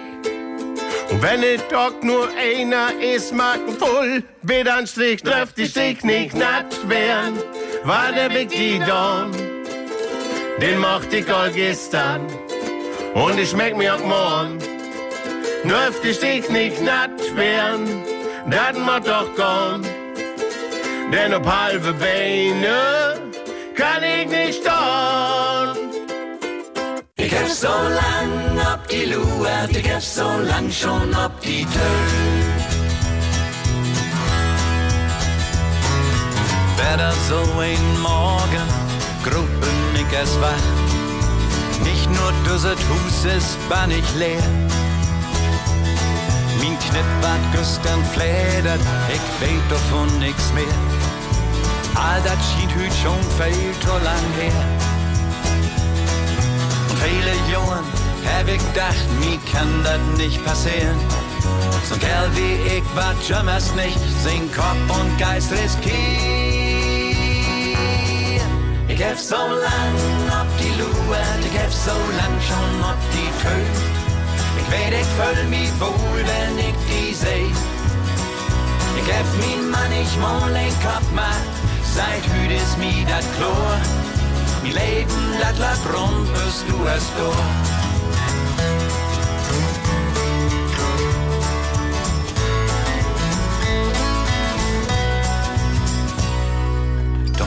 Und wenn es doch nur einer ist, mag voll, bitte ein Strich, trifft die Stich nicht natt werden, war der Weg die Dorn. Den mochte ich all gestern und ich schmeck mir auch morgen. Dürft die Stich nicht natt werden, dat macht doch gone. Denn ob halbe Beine kann ich nicht stehen. Ich hab so lang ob die Luert, ich hab so lang schon ob die Tür. Wär so ein Morgen, Gruppen es wach. Nicht nur düset Hus ist bannig leer. Min Knipp wat gestern fledert, ich weet davon nix mehr. All dat schien hüt schon viel zu lang her. Und viele Jungen hab ich gedacht, mir kann das nicht passieren. So ein Kerl wie ich war jemals nicht, sing Kopf und Geist riskieren. Ich hab so lang ob die Luert, ich hab so lang schon ob die Tür. Ich weet, ich fühl mich wohl, wenn ich die seh. Ich hab mi manchmal ein Kopf macht, seit hüt ist mi dat Chlor. Mi Leben, dat lag rund, bis du es durch.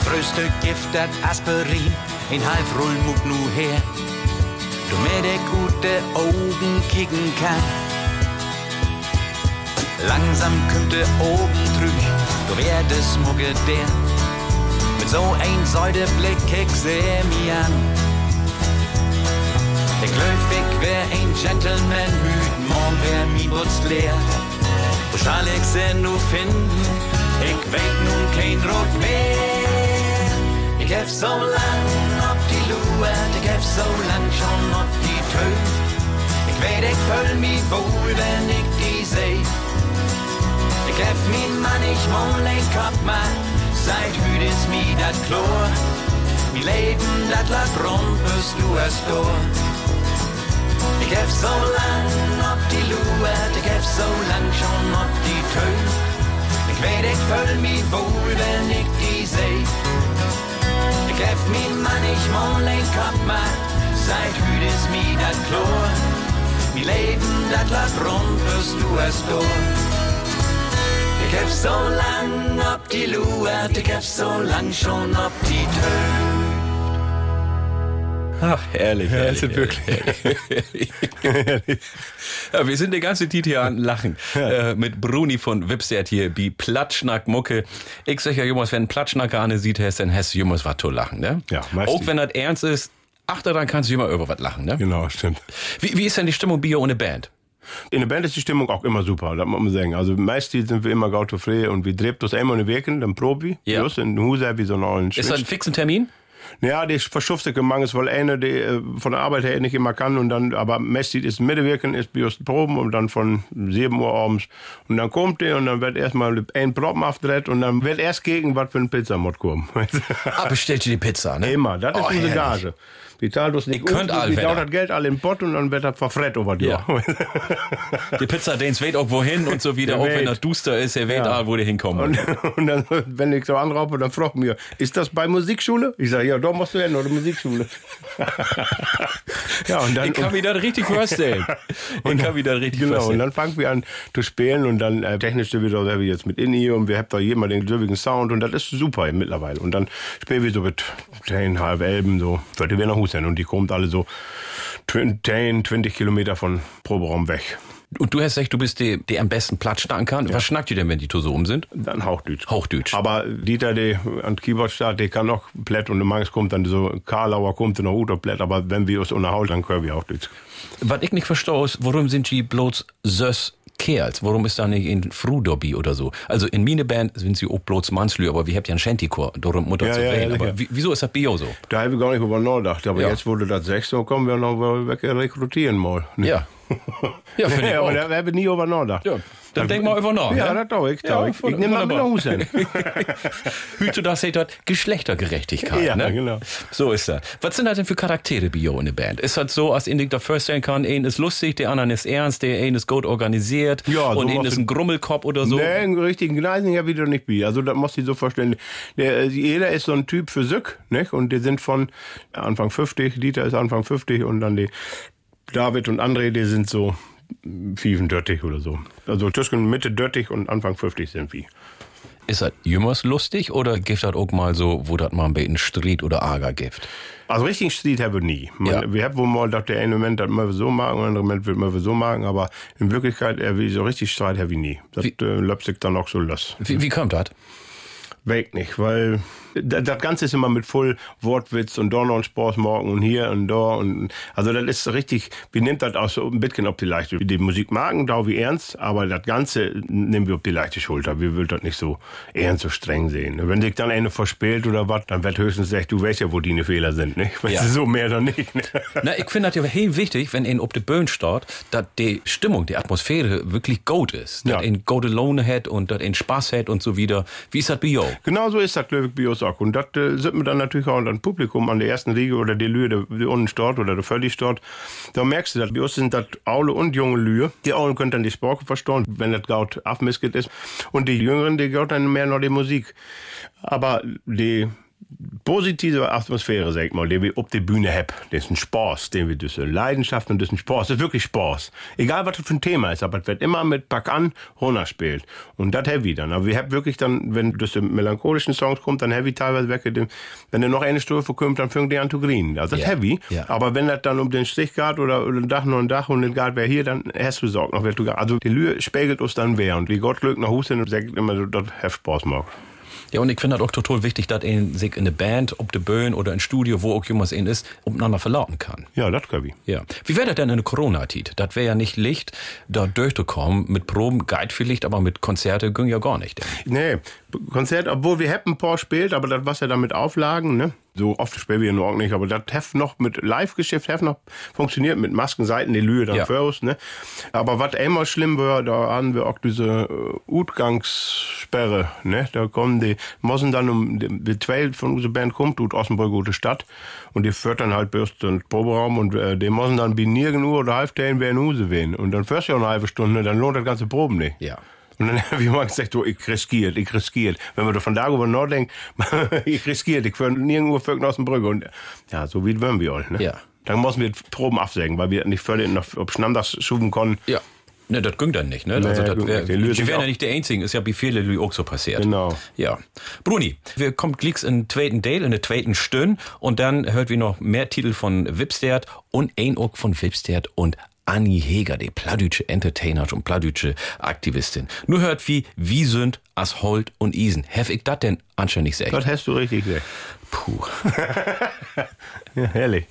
Frühstück Gift, dat Aspirin, in halb Rullmut nu her. Du mir de gute Augen kicken kann. Langsam kommt de oben drüch, du werdest mugge der. Mit so ein Säudeblick ich seh mi an. Löf, ich wär ein Gentleman, müd, morgen wär mi Butz leer. Wo sie nu finden? Ich weet nun kein Rot mehr. Ich hab so lang ob die Luert, ich hab so lang schon ob die Tür. Ich weet, ich fühl mich wohl, wenn ich die seh. Ich hab mi manchmal ein Kopf macht, seit hüt ist mi dat Chlor. Mi Leben, dat lag rund, bis du es durch. Ich hab so lang ob die Luert, ich hab so lang schon ob die Tür. Ich weet, ich fühl mich wohl, wenn ich die seh. Hab mi manchmal ein Kopf macht, seit hüt ist mi dat Chlor. Mi Leben, dat lag rund, bis du es durch. Ich hab so lang ob die Luert, ich hab so lang schon ob die Tür. Ach, herrlich. Ja, herrlich, es wirklich. ja, wir sind die ganze Zeit hier an Lachen. Äh, mit Bruni von Wipstert hier, wie Platschnack Mucke. Ich sag ja, Jungs, wenn ein Platschnacker an sieht, hast, dann hast du Jungs was zu lachen, ne? Ja, meistens. Auch wenn das ernst ist, achter, dann kannst du immer über was lachen, ne? Genau, stimmt. Wie, wie ist denn die Stimmung Bio ohne Band? In der Band ist die Stimmung auch immer super, das muss man sagen. Also meistens sind wir immer gaut frei und wir dreht das einmal in Weken, dann proben wir. Ja. Just in Huse wie so einen Ist das ein fixen Termin? Ja, die verschufte Gemanges, weil eine, die äh, von der Arbeit her nicht immer kann und dann, aber meistens ist Mittewirken, ist just Proben und dann von 7 Uhr abends und dann kommt die und dann wird erstmal ein Proben aufgedreht und dann wird erst gegen was für ein Pizza muss kommen. Ah, bestellt ihr die Pizza, ne? Immer, das ist Oh, unsere herrlich. Gage. Wir zahlen das nicht könnt all dauert das Geld alle im Pott und dann wird das verfrett over die Ja. Die Pizza, den weht auch wohin und so wieder, Der auch wenn das duster ist, er weht Ja. all, wo der hinkommt. Und, und dann, wenn ich so anraufe, dann fragt mir, ist das bei Musikschule? Ich sage, ja, da musst du hin, oder Musikschule. ja, und dann, Ich kann mir das richtig vorstellen. Ich kann mir das richtig Genau, und vorstellen. dann fangen wir an zu spielen und dann äh, technisch sind wir da so wie jetzt mit Inni und wir haben da jemand den glücklichen Sound und das ist super mittlerweile. Und dann spielen wir so mit 10, halb elben, so, würde wir nach Hin und die kommt alle so 10, 20 Kilometer von Proberaum weg. Und du hast gesagt, du bist der, der am besten Platz schnacken kann. Was schnackt ihr denn, wenn die so um sind? Dann Hauchdeutsch. Hauchdeutsch. Aber Dieter, der an Keyboard steht, der kann noch Plätt und manchmal kommt dann so Karlauer kommt noch Uter Plätt, aber wenn wir uns unterhalten, dann können wir auch Deutsch. Was ich nicht verstehe, ist, warum sind die bloß Sös Kerls? Warum ist da nicht ein Frudobby oder so? Also in meine Band sind sie auch bloß Mannslü, aber wir habt ja einen Shantychor, darum Mutter Ja, zu ja, wählen. ja, aber wieso ist das Bio so? Da habe ich gar nicht über nachgedacht, aber jetzt wurde das sechs, so kommen wir noch weg rekrutieren mal. ne? Ja. Ja, finde ich Ja, auch. da habe ich nie über nachgedacht. Ja, dann denk mal über nach. Ja, das tue ich. Ja, Ja, ich ich nehme mal mit nach Hause. Hüte das seht dort Geschlechtergerechtigkeit. Ja, ne? genau. So ist das. Was sind das denn für Charaktere Bio in der Band? Ist das so, als ich da vorstellen kann, ein ist lustig, der andere ist ernst, der eine ist gut organisiert Ja, so und ein ist in- ein Grummelkopf oder so? Nee, einen richtigen Gneisinger wieder nicht wie. Also, das muss ich so verstehen. Der, äh, jeder ist so ein Typ für Sück, nicht? Und die sind von Anfang 50, Dieter ist Anfang 50 und dann die David und André, die sind so 35 oder so. Also zwischen Mitte 30 und Anfang 50 sind wir. Ist das jümmers lustig oder gibt das auch mal so, wo das mal ein bisschen Streit oder Ärger gibt? Also richtig Street haben wir nie. Man, Ja. Wir haben wohl mal, dass der eine Moment das mal so machen, der andere Moment wird mal so machen, aber in Wirklichkeit, er will so richtig Streit haben wir nie. Das Wie- äh, läuft sich dann auch so los. Wie, wie kommt das? Weg nicht, weil da- das Ganze ist immer mit voll Wortwitz und noch ein Spaß morgen und hier und da und also das ist richtig, wir nehmen das auch so ein bisschen auf die leichte. Die Musik magen, da wie ernst, aber das Ganze nehmen wir auf die leichte Schulter. Wir will das nicht so ernst so streng sehen. Wenn sich dann eine verspielt oder was, dann wird höchstens gesagt, du weißt ja, wo die Fehler sind, nicht? Weißt Ja. du, so mehr dann nicht. Ne? Na, ich finde das ja heel wichtig, wenn ein auf der Bühne steht, dass die Stimmung, die Atmosphäre wirklich gut ist. Dass Ja. ein gute Laune hat und dass ein Spaß hat und so wieder. Wie ist das bei jou? Genau so ist das, uns auch. Und das äh, sind wir dann natürlich auch an Publikum, an der ersten Riege oder die Lühe, die unten steht oder der völlig steht. Da merkst du das. Bei uns sind das Aule und junge Lühe. Die Aulen können dann die Sprache verstehen, wenn das gaut abmisket ist. Und die Jüngeren, die gaut dann mehr noch die Musik. Aber die positive Atmosphäre, sag ich mal, die wir auf der Bühne haben, das ist ein Spaß, den wir ist Leidenschaft und das ist ein Spaß, das ist wirklich Spaß. Egal, was das für ein Thema ist, aber es wird immer mit Pack an, runterspielt. Und das heavy dann. Aber wir haben wirklich dann, wenn das melancholischen Songs kommt, dann heavy teilweise weg, wenn er noch eine Strophe kommt, dann fängt die an zu grinen. Also das ist heavy. Ja. Aber wenn das dann um den Strich geht oder, ein Dach noch ein Dach und ein Gart wäre hier, dann hast du Sorge noch, wer du gar- Also die Lühe spiegelt uns dann wer. Und wie Gott Glück nach Hause hin und sagt immer, das hat Spaß macht. Ja, und ich finde das auch total wichtig, dass ein sich in der Band, ob der Bühne oder ein Studio, wo auch jemand ein ist, miteinander verlauten kann. Ja, das kann ich. Ja. Wie wäre das denn in der Corona-Zeit? Das wäre ja nicht Licht, da durchzukommen. Mit Proben geht vielleicht, aber mit Konzerte ging ja gar nicht. Nee, Konzert, obwohl wir hätten ein paar gespielt, aber das war ja dann mit Auflagen, ne? So oft spielen wir nur auch nicht, aber das heft noch mit Live-Geschäft heft noch funktioniert mit Masken, Seiten, die Lühe dann Ja. uns, ne? Aber was immer schlimm war, da haben wir auch diese äh, Utgangssperre, ne? Da kommen die, müssen dann um, die, die zwei von unserer Band kommt, tut Osnabrück gute Stadt und die führt dann halt bis zum Proberaum und äh, die müssen dann bi nirgendwo oder halb wer in Huse wehen und dann fährst du ja eine halbe Stunde, dann lohnt das ganze Proben nicht. Ja. Und dann habe ich mal gesagt, du, ich riskiert, ich riskiert. Wenn man da von da über nachdenkt, ich riskiert, ich fahre nirgendwo völlig aus dem Brücke. Und ja, so wie wollen wir all, ne? Ja. Dann müssen wir Proben absägen, weil wir nicht völlig noch auf Schnamdachs schuben konnten. Ja. Ne, das ging dann nicht, ne? Nee, also, das wär, die wären ja nicht der Einzigen, ist ja bei vielen Lü auch so passiert. Genau. Ja. Bruni, wir kommt gleich in den zweiten Teil, in der zweiten Stunde und dann hört wir noch mehr Titel von Wipstert und ein auch von Wipstert und Annie Heger, die pladütsche Entertainer und pladütsche Aktivistin. Nur hört wie, wie sind as Holt und Isen. Hef ich dat denn anständig gesagt? Das hast du richtig gesagt. Puh. Ja, herrlich.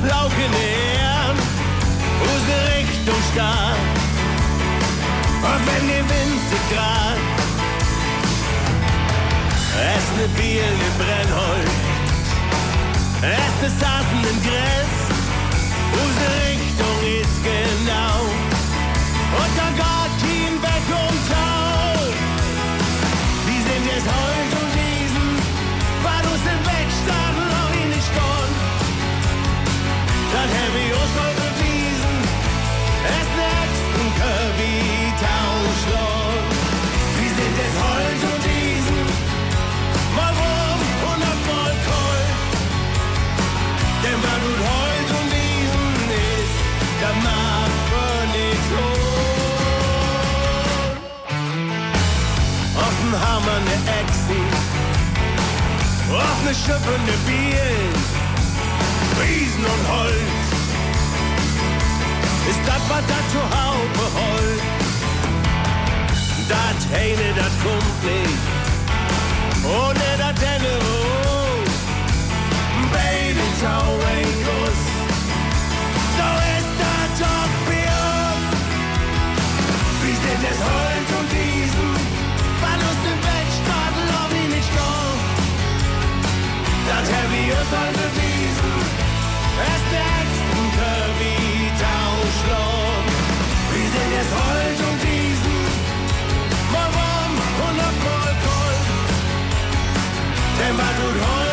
Blauke näher, unsere Richtung stark. Und wenn der Wind sich grad, es ne Bier, ne Brennholz, es ne Sassen im Gräs, unsere Richtung ist genau. Auf ne Schippe ne Bielen, Riesen und Holz. Ist dat was dat zu Haupe Holz? Dat Heine, dat kommt nicht, ohne dat Denne, oh. Baby, Tau, ein Guss, so ist dat doch für uns. Wir sind es heut Uns all bewiesen, es nächsten Kirby Tauschlohn. Wir sind es heut und diesen, mal warm und ab kalt. Denn was du heut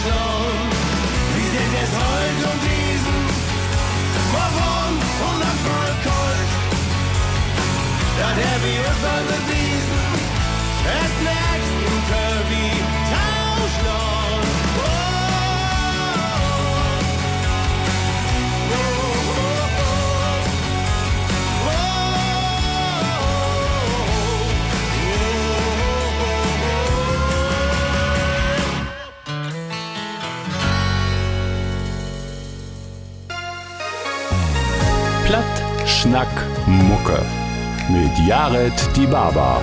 wir. Wir sind es Holz und Wiesen, warum und am Vollkold. Dann haben wir uns all Schnack, Mucke. Mit Jared Die Baba.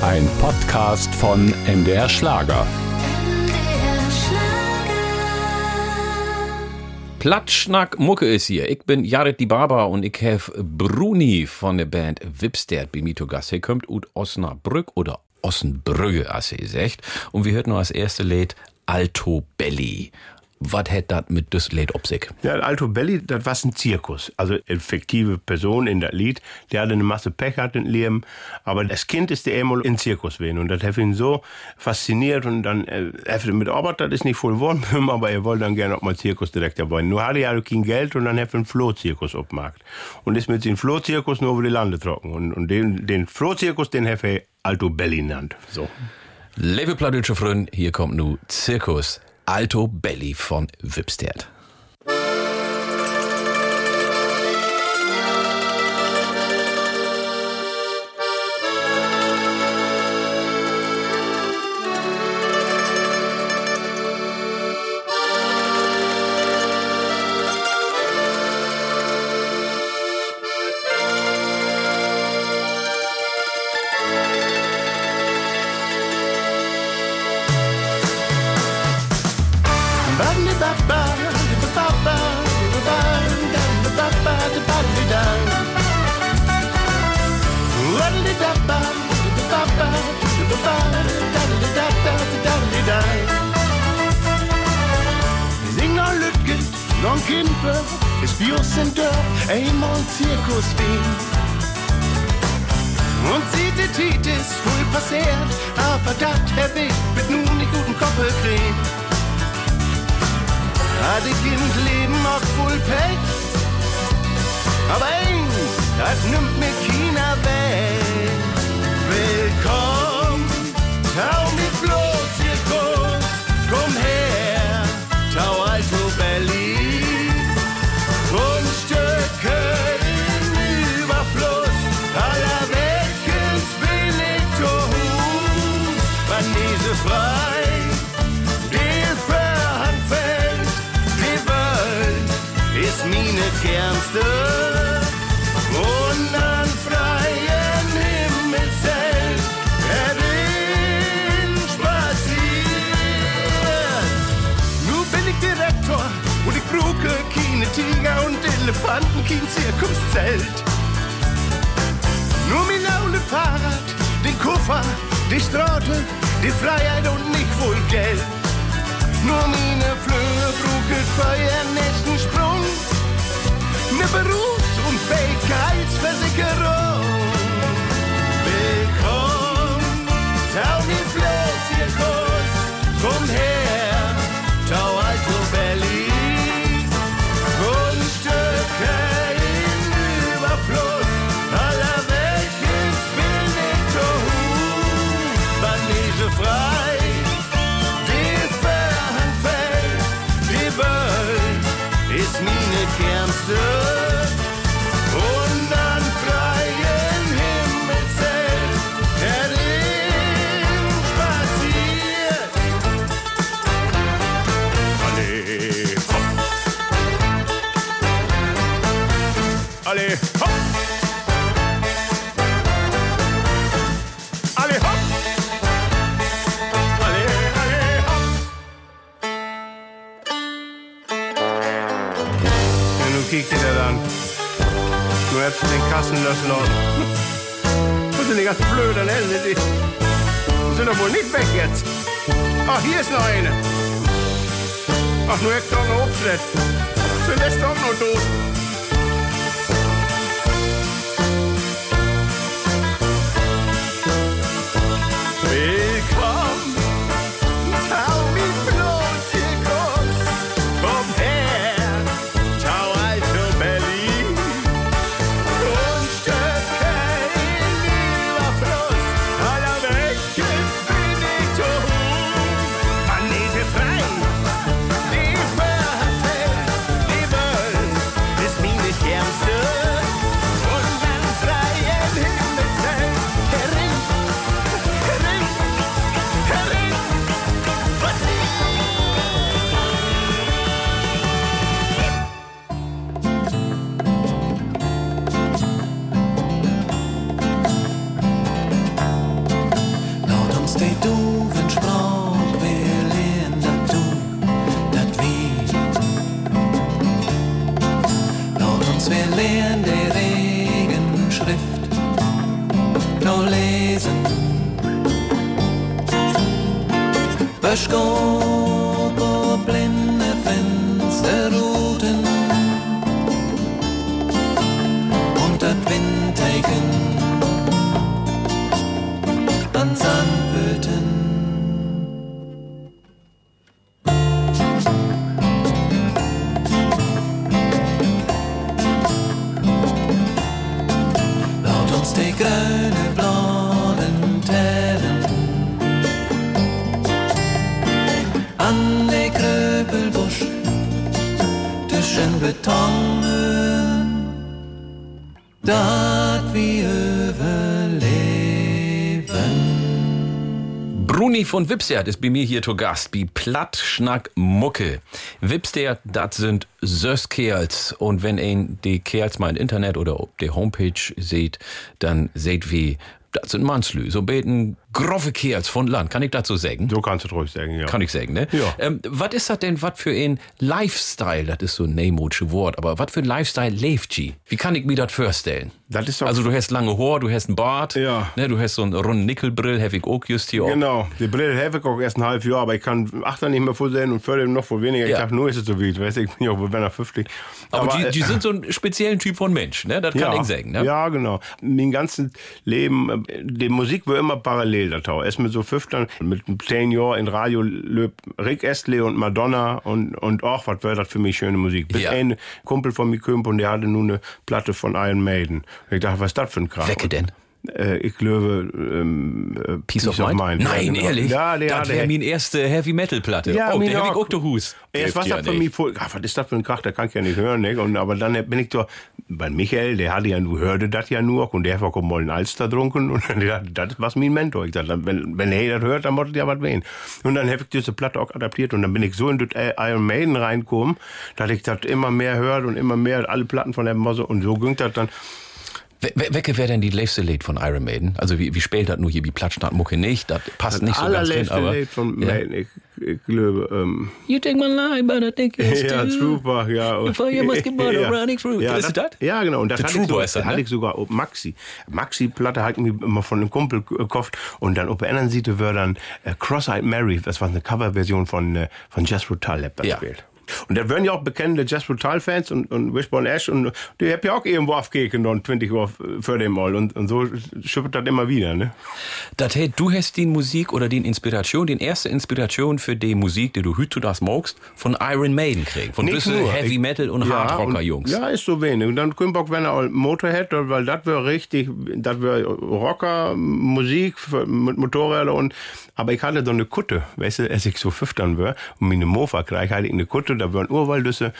Ein Podcast von MDR Schlager. Platschnack Mucke ist hier. Ich bin Jared die Barber und ich habe Bruni von der Band Wipstert Gast. Er kommt aus Osnabrück oder Ossenbrügge, als ihr sagt. Und wir hörten noch als erste Lied Alto Belly. Was hätt das mit das Lied ob sich? Ja, Alto Belli, das war ein Zirkus. Also eine fiktive Person in das Lied, der hatte eine Masse Pech hat im Leben, aber das Kind ist der einmal in Zirkus gewesen und das hat ihn so fasziniert und dann, äh, er mit Arbeit, das ist nicht voll geworden, aber er wollte dann gerne auch mal Zirkusdirektor werden. Nur hatte er kein Geld und dann hat er einen Flohzirkus aufgemacht und ist mit dem Flohzirkus nur über die Lande trocken und, und den, den Flohzirkus, den hat er Alto Belli genannt. So. Liebe Plattdeutsche Freunde, hier kommt nu Zirkus Alto Belli von Wipstert. Nu hebt ze den Kassen lassen. Das sind die ganz blöden Hände, die sind doch wohl nicht weg jetzt. Ach, hier ist noch eine. Ach, nur ich doch noch Auftritt. Sie lässt auch noch tot. Von Wipstert ist bei mir hier zu Gast, wie Plattschnack Mucke. Wipstert, das sind Sös Kerls. Und wenn ein die Kerls mal im Internet oder auf der Homepage seht, dann seht wie, das sind Mannslü, so beten grove Kerls von Land. Kann ich dazu sagen? So kannst du ruhig sagen, ja. Kann ich sagen, ne? Ja. Ähm, was ist das denn, was für ein Lifestyle, das ist so ein neimodsche Wort, aber was für ein Lifestyle lebt G? Wie kann ich mir das vorstellen? Das ist doch- also du hast lange Haar, du hast einen Bart, Ja. ne, du hast so einen runden Nickelbrill, habe ich auch just hier. auch. Genau, die Brille habe ich auch erst ein halbes Jahr, aber ich kann achter nicht mehr vorsehen und viertel noch vor weniger. Ja. Ich dachte, nur ist es so wild, weißt du, ich bin ja auch bei 50. Aber, die, äh, die sind so ein speziellen Typ von Mensch, ne? Das kann ich sagen, ne? Ja, genau. Mein ganzes Leben, äh, die Musik war immer parallel dazu. Erst mit so 15, mit 10 Jahren in Radio löb Rick Astley und Madonna und, und auch, was war das für mich schöne Musik. Bis Ja. ein Kumpel von mir kommt und der hatte nun eine Platte von Iron Maiden. Und ich dachte, was ist das für ein Kram? Wecke denn? Äh, ich glaube, ähm, äh, Peace, of, Mind? Nein, Ja, genau. ehrlich? Ja, der das wäre meine erste Heavy-Metal-Platte. Ja, oh, der habe ich auch. auch der Hus. Erst was ja das für mich voll, ach, was ist das für ein Krach, der kann ich ja nicht hören, ne? Und, aber dann bin ich doch, bei Michael, der hatte ja nur, hörte das ja nur, und der hat auch mal einen Alster getrunken, und der dachte, das ist was mein Mentor. Ich dachte, wenn, wenn er das hört, dann muss ja was wehen. Und dann habe ich diese Platte auch adaptiert, und dann bin ich so in das Iron Maiden reingekommen, dass ich das immer mehr hört und immer mehr, alle Platten von der Mosse, und so ging das dann, We- we- Wecke wäre denn die letzte Lied von Iron Maiden? Also wie, wie spielt das nur hier, wie Platschnack Mucke nicht? Das passt nicht so ganz allerletzte aber... Lied von ja. Maiden, ich, ich glaube, ähm, You take my life, but I think you Ja, Trooper, ja. Before you must get murdered running through. Ja, ist das? Ja, genau. Und das Der hatte ich, Trooper so, ist das, hatte ne? ich sogar auf Maxi. Maxi-Platte hat mir immer von einem Kumpel gekauft. Und dann auf der anderen Seite war dann äh, Cross-Eyed Mary, das war eine Coverversion von, äh, von Brutal, hat das Ja. gespielt. Und da werden ja auch bekannte Jazz Brutal-Fans und, und Wishbone Ash und die hab ja auch irgendwo aufgekriegt und 20 Uhr für den Mal. Und, und so schippert das immer wieder, ne? Das heißt, du hast die Musik oder die Inspiration, die erste Inspiration für die Musik, die du heute das magst, von Iron Maiden kriegst. Von bisschen. Heavy Metal und Ja, Hardrocker-Jungs. Ja, ist so wenig. Und dann auch, wenn er auch Motorhead, weil das wäre richtig, das wäre Rocker, Musik mit Motorrädern und, aber ich hatte so eine Kutte, weißt du, als ich so 15 war und meine Mofa krieg, hatte ich eine Kutte, da waren Urwaldüsse.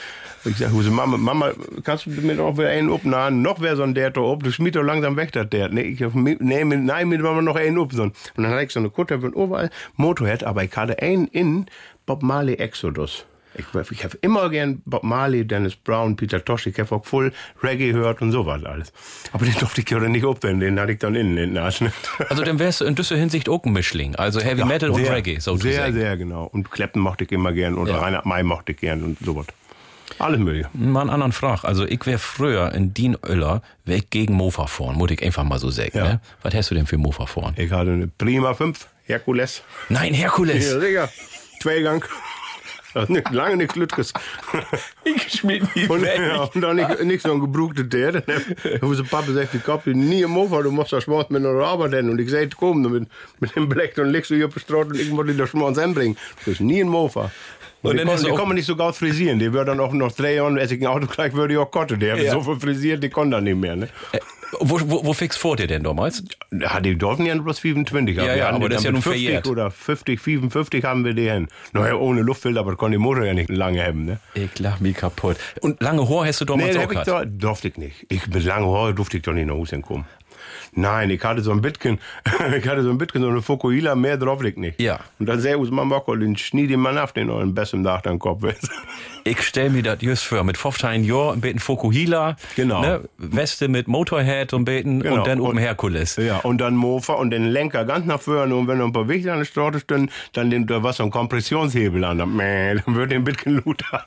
Ich sag, Mama, Mama, kannst du mir noch wieder einen upnahen? Noch wer so ein der da ob, du schmied doch langsam weg, das der. Nee, ich nee, nein, mit wir noch einen so. Und dann hatte ich so eine Kutte, waren überall Motorhead, aber ich hatte einen in Bob Marley Exodus. Ich, ich habe immer gern Bob Marley, Dennis Brown, Peter Tosh, ich habe auch voll Reggae gehört und sowas alles. Aber den durfte ich ja nicht aufnehmen, den hatte ich dann innen in den Arsch. Also dann wärst du in dieser Hinsicht auch ein Mischling. Also Heavy Metal und sehr, Reggae, so Sehr, sagen. sehr genau. Und Clapton mochte ich immer gern oder Ja. Reinhard May mochte ich gern und sowas. Alles mögliche. Mal einen anderen Frage. Also ich wäre früher in Dien Öller, wär ich gegen Mofa fahren, muss ich einfach mal so sagen. Ja. Ne? Was hast du denn für Mofa fahren? Ich hatte eine Prima 5, Herkules. Nein, Herkules. Ja, sicher. Zweigang. Das ist nicht, lange nichts Lütges. Ich schmied mich Und, weg. ja, und dann nicht, nicht so ein der. Dann hat der Papa gesagt, ich hab nie im Mofa, du musst das Schmort mit einer arbeiten. Und ich sagte, komm, mit, mit dem Blech und legst du hier auf die Straße und ich muss dir das Schmort anbringen. Das ist nie ein Mofa. Und Und dann die, du die kann man nicht so gut frisieren. Die wird dann auch noch drei Jahren, als ich ein Auto gleich würde, ich auch kotte. Der hat Ja. so viel frisiert, die konnte dann nicht mehr. Ne? Äh, wo, wo, wo fix vor dir denn damals? Ja, die dürfen ja bloß 25. Ja, wir ja, hatten aber das ist ja nun 50 verjährt. oder 50, 55 haben wir die hin. Naja, ohne Luftfilter, aber konnte die Motor ja nicht lange haben. Ne? Ich lach mich kaputt. Und lange Haar hast du damals Nee, auch gehabt? da, durfte ich nicht. Ich mit langen Haaren durfte ich doch nicht nach Hause kommen. Nein, ich hatte so ein Bitcoin, ich hatte so ein Bitcoin, so eine Fukuhila, mehr drauf liegt nicht. Ja. Und dann sehr meinem Bock, den schnied den Mann auf, den euren besten Tag dann Kopf ist. Ich stell mir das just vor, mit 15 Jahren, ein bisschen Fukuhila, Genau. ne, Weste mit Motorhead und beten Genau. und dann oben Herkules. Ja, und dann Mofa und den Lenker ganz nach vorne und wenn noch ein paar Wichte an der Straße stehen, dann nimmt da was so ein Kompressionshebel an. Dann, mäh, dann wird den Bitcoin Luther.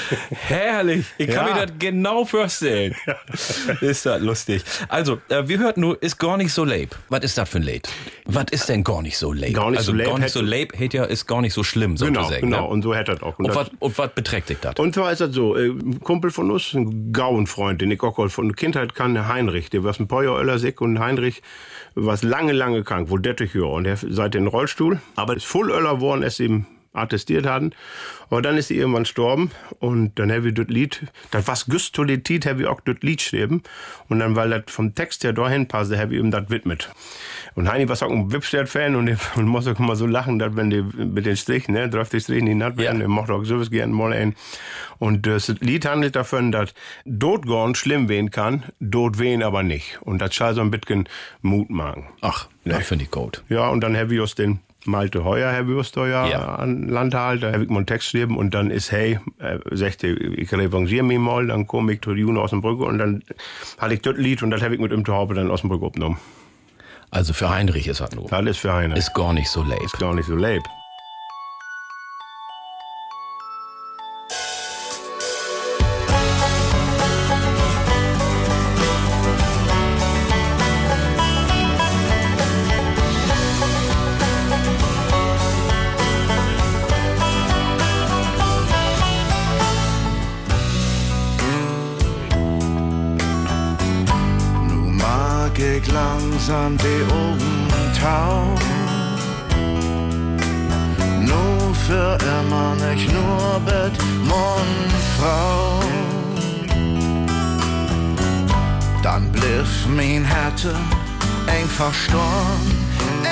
Herrlich. Ich kann Ja. mir das genau vorstellen. Ist das lustig. Also, äh, wir hörten nur, ist gar nicht so leib. Was ist das für ein Lied? Was ist denn gar nicht so leib? Gar nicht also so leib gar nicht so leib hätte ja, ist gar nicht so schlimm, Genau, sozusagen. genau. Ne? Und so hätte er auch. Und Und das- was, beträgt das? Und zwar ist das so, äh, ein Kumpel von uns, ein Gauenfreund, den ich auch von Kindheit kann, Heinrich, der war ein paar Jahre älter sick und Heinrich war lange, lange krank, wohl 30 Jahre und er seit den Rollstuhl, aber ist voll öller geworden, ist ihm attestiert hatten. Aber dann ist sie irgendwann gestorben und dann habe ich das Lied, das was Gustolität, habe ich auch das Lied geschrieben. Und dann, weil das vom Text her dahin passte, habe ich ihm das widmet. Und Heini war auch ein Wipstert-Fan und, und muss auch immer so lachen, dass wenn die mit den Strichen, ne, drauf die Strichen nicht natt werden, der mochte auch sowas gerne mal ein. Und das Lied handelt davon, dass Dotgorn schlimm wehen kann, Dot wehen aber nicht. Und das soll so ein bisschen Mut machen. Ach, das finde ich gut. Ja, und dann habe ich aus den Malte Heuer, aus da ja, an Land halt, da habe ich mal einen Text geschrieben und dann ist, hey, äh, sagte, ich revanchiere mich mal, dann komme ich zu Juno aus dem Brücke und dann hatte ich das Lied und das habe ich mit ihm zu Hause dann aus dem Brücke aufgenommen. Also für Heinrich ist das nur. Das ist für eine. Ist gar nicht so late. ist gar nicht so leib. Langzaam de Augen tau. Nu für immer nicht nur mit Frau. Dann bliff mein Härte einfach storn.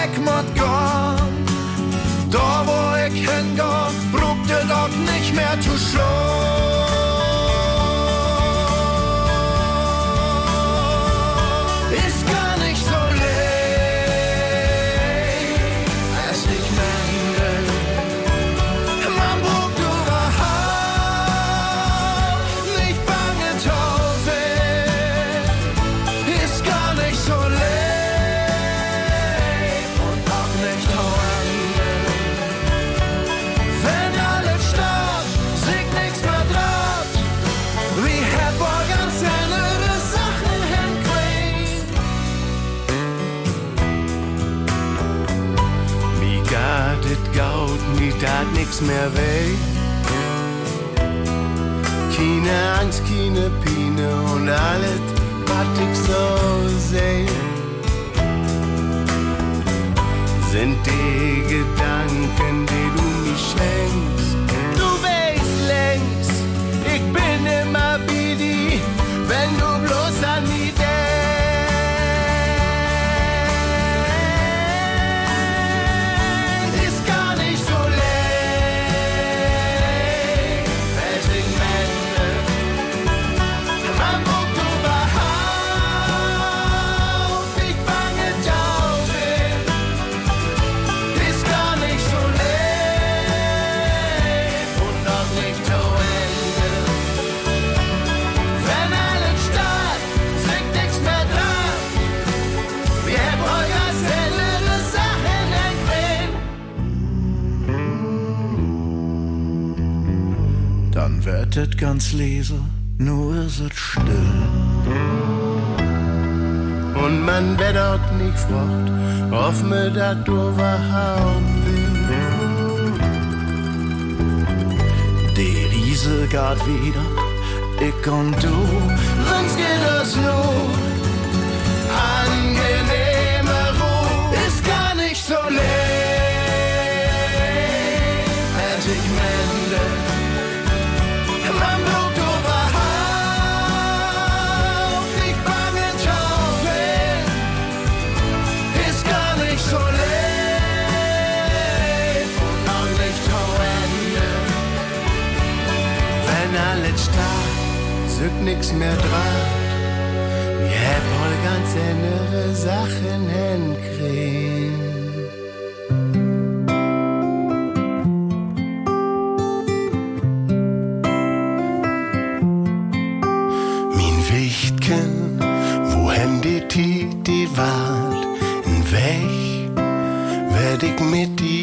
Ich mod gorn. Da wo ich hingeh, brugte dort nicht mehr zu schlafen. Dat nix mehr weh. Keine Angst, keine Pine und alles, was ich so seh. Sind die Gedanken, die du mir schenkst. Du weißt längst, ich bin immer wie die, wenn du bloß an mich denkst. Es ganz leise, nur ist es still. Und man wird auch nicht gefragt, ob mir das überhaupt will. Die Riese geht wieder, ich und du. Wenn's geht das nur, sügt nix mehr dran. Wir hätten wohl ganz andere Sachen hinkriegen. Min Wichtchen, wohin die die Wald, ein Weg, werd ich mit die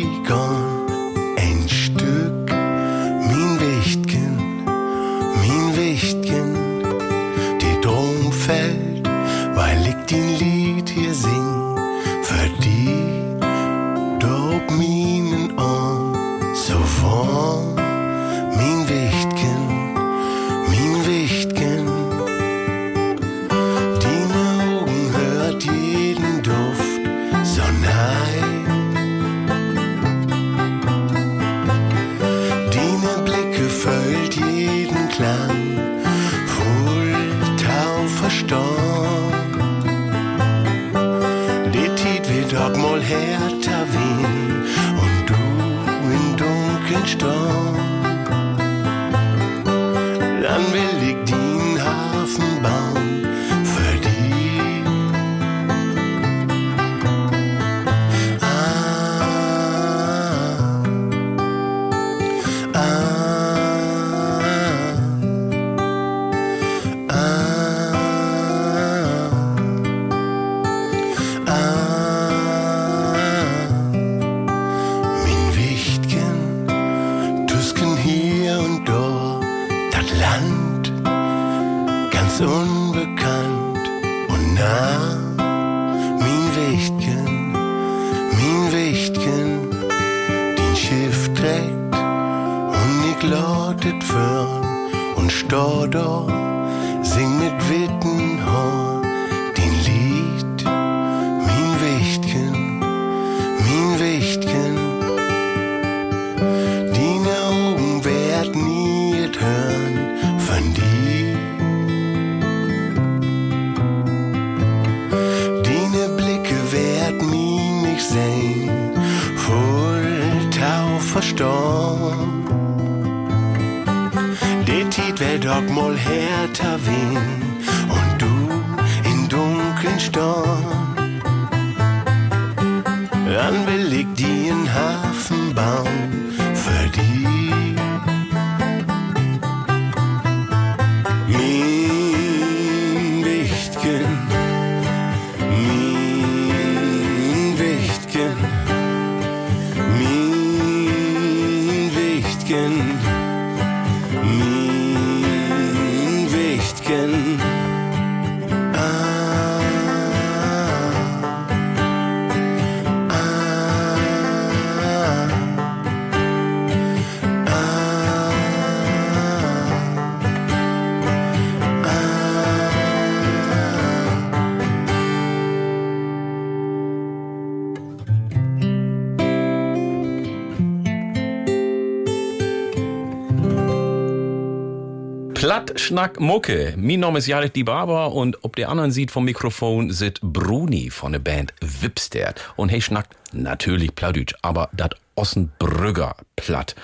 Platt, Schnack, Mucke. Mein Name ist Jarek die Barber und ob der anderen sieht vom Mikrofon sitzt Bruni von der Band Wipstert. Und hey, schnackt natürlich Plattdeutsch, aber dat Ossenbrügger Platt.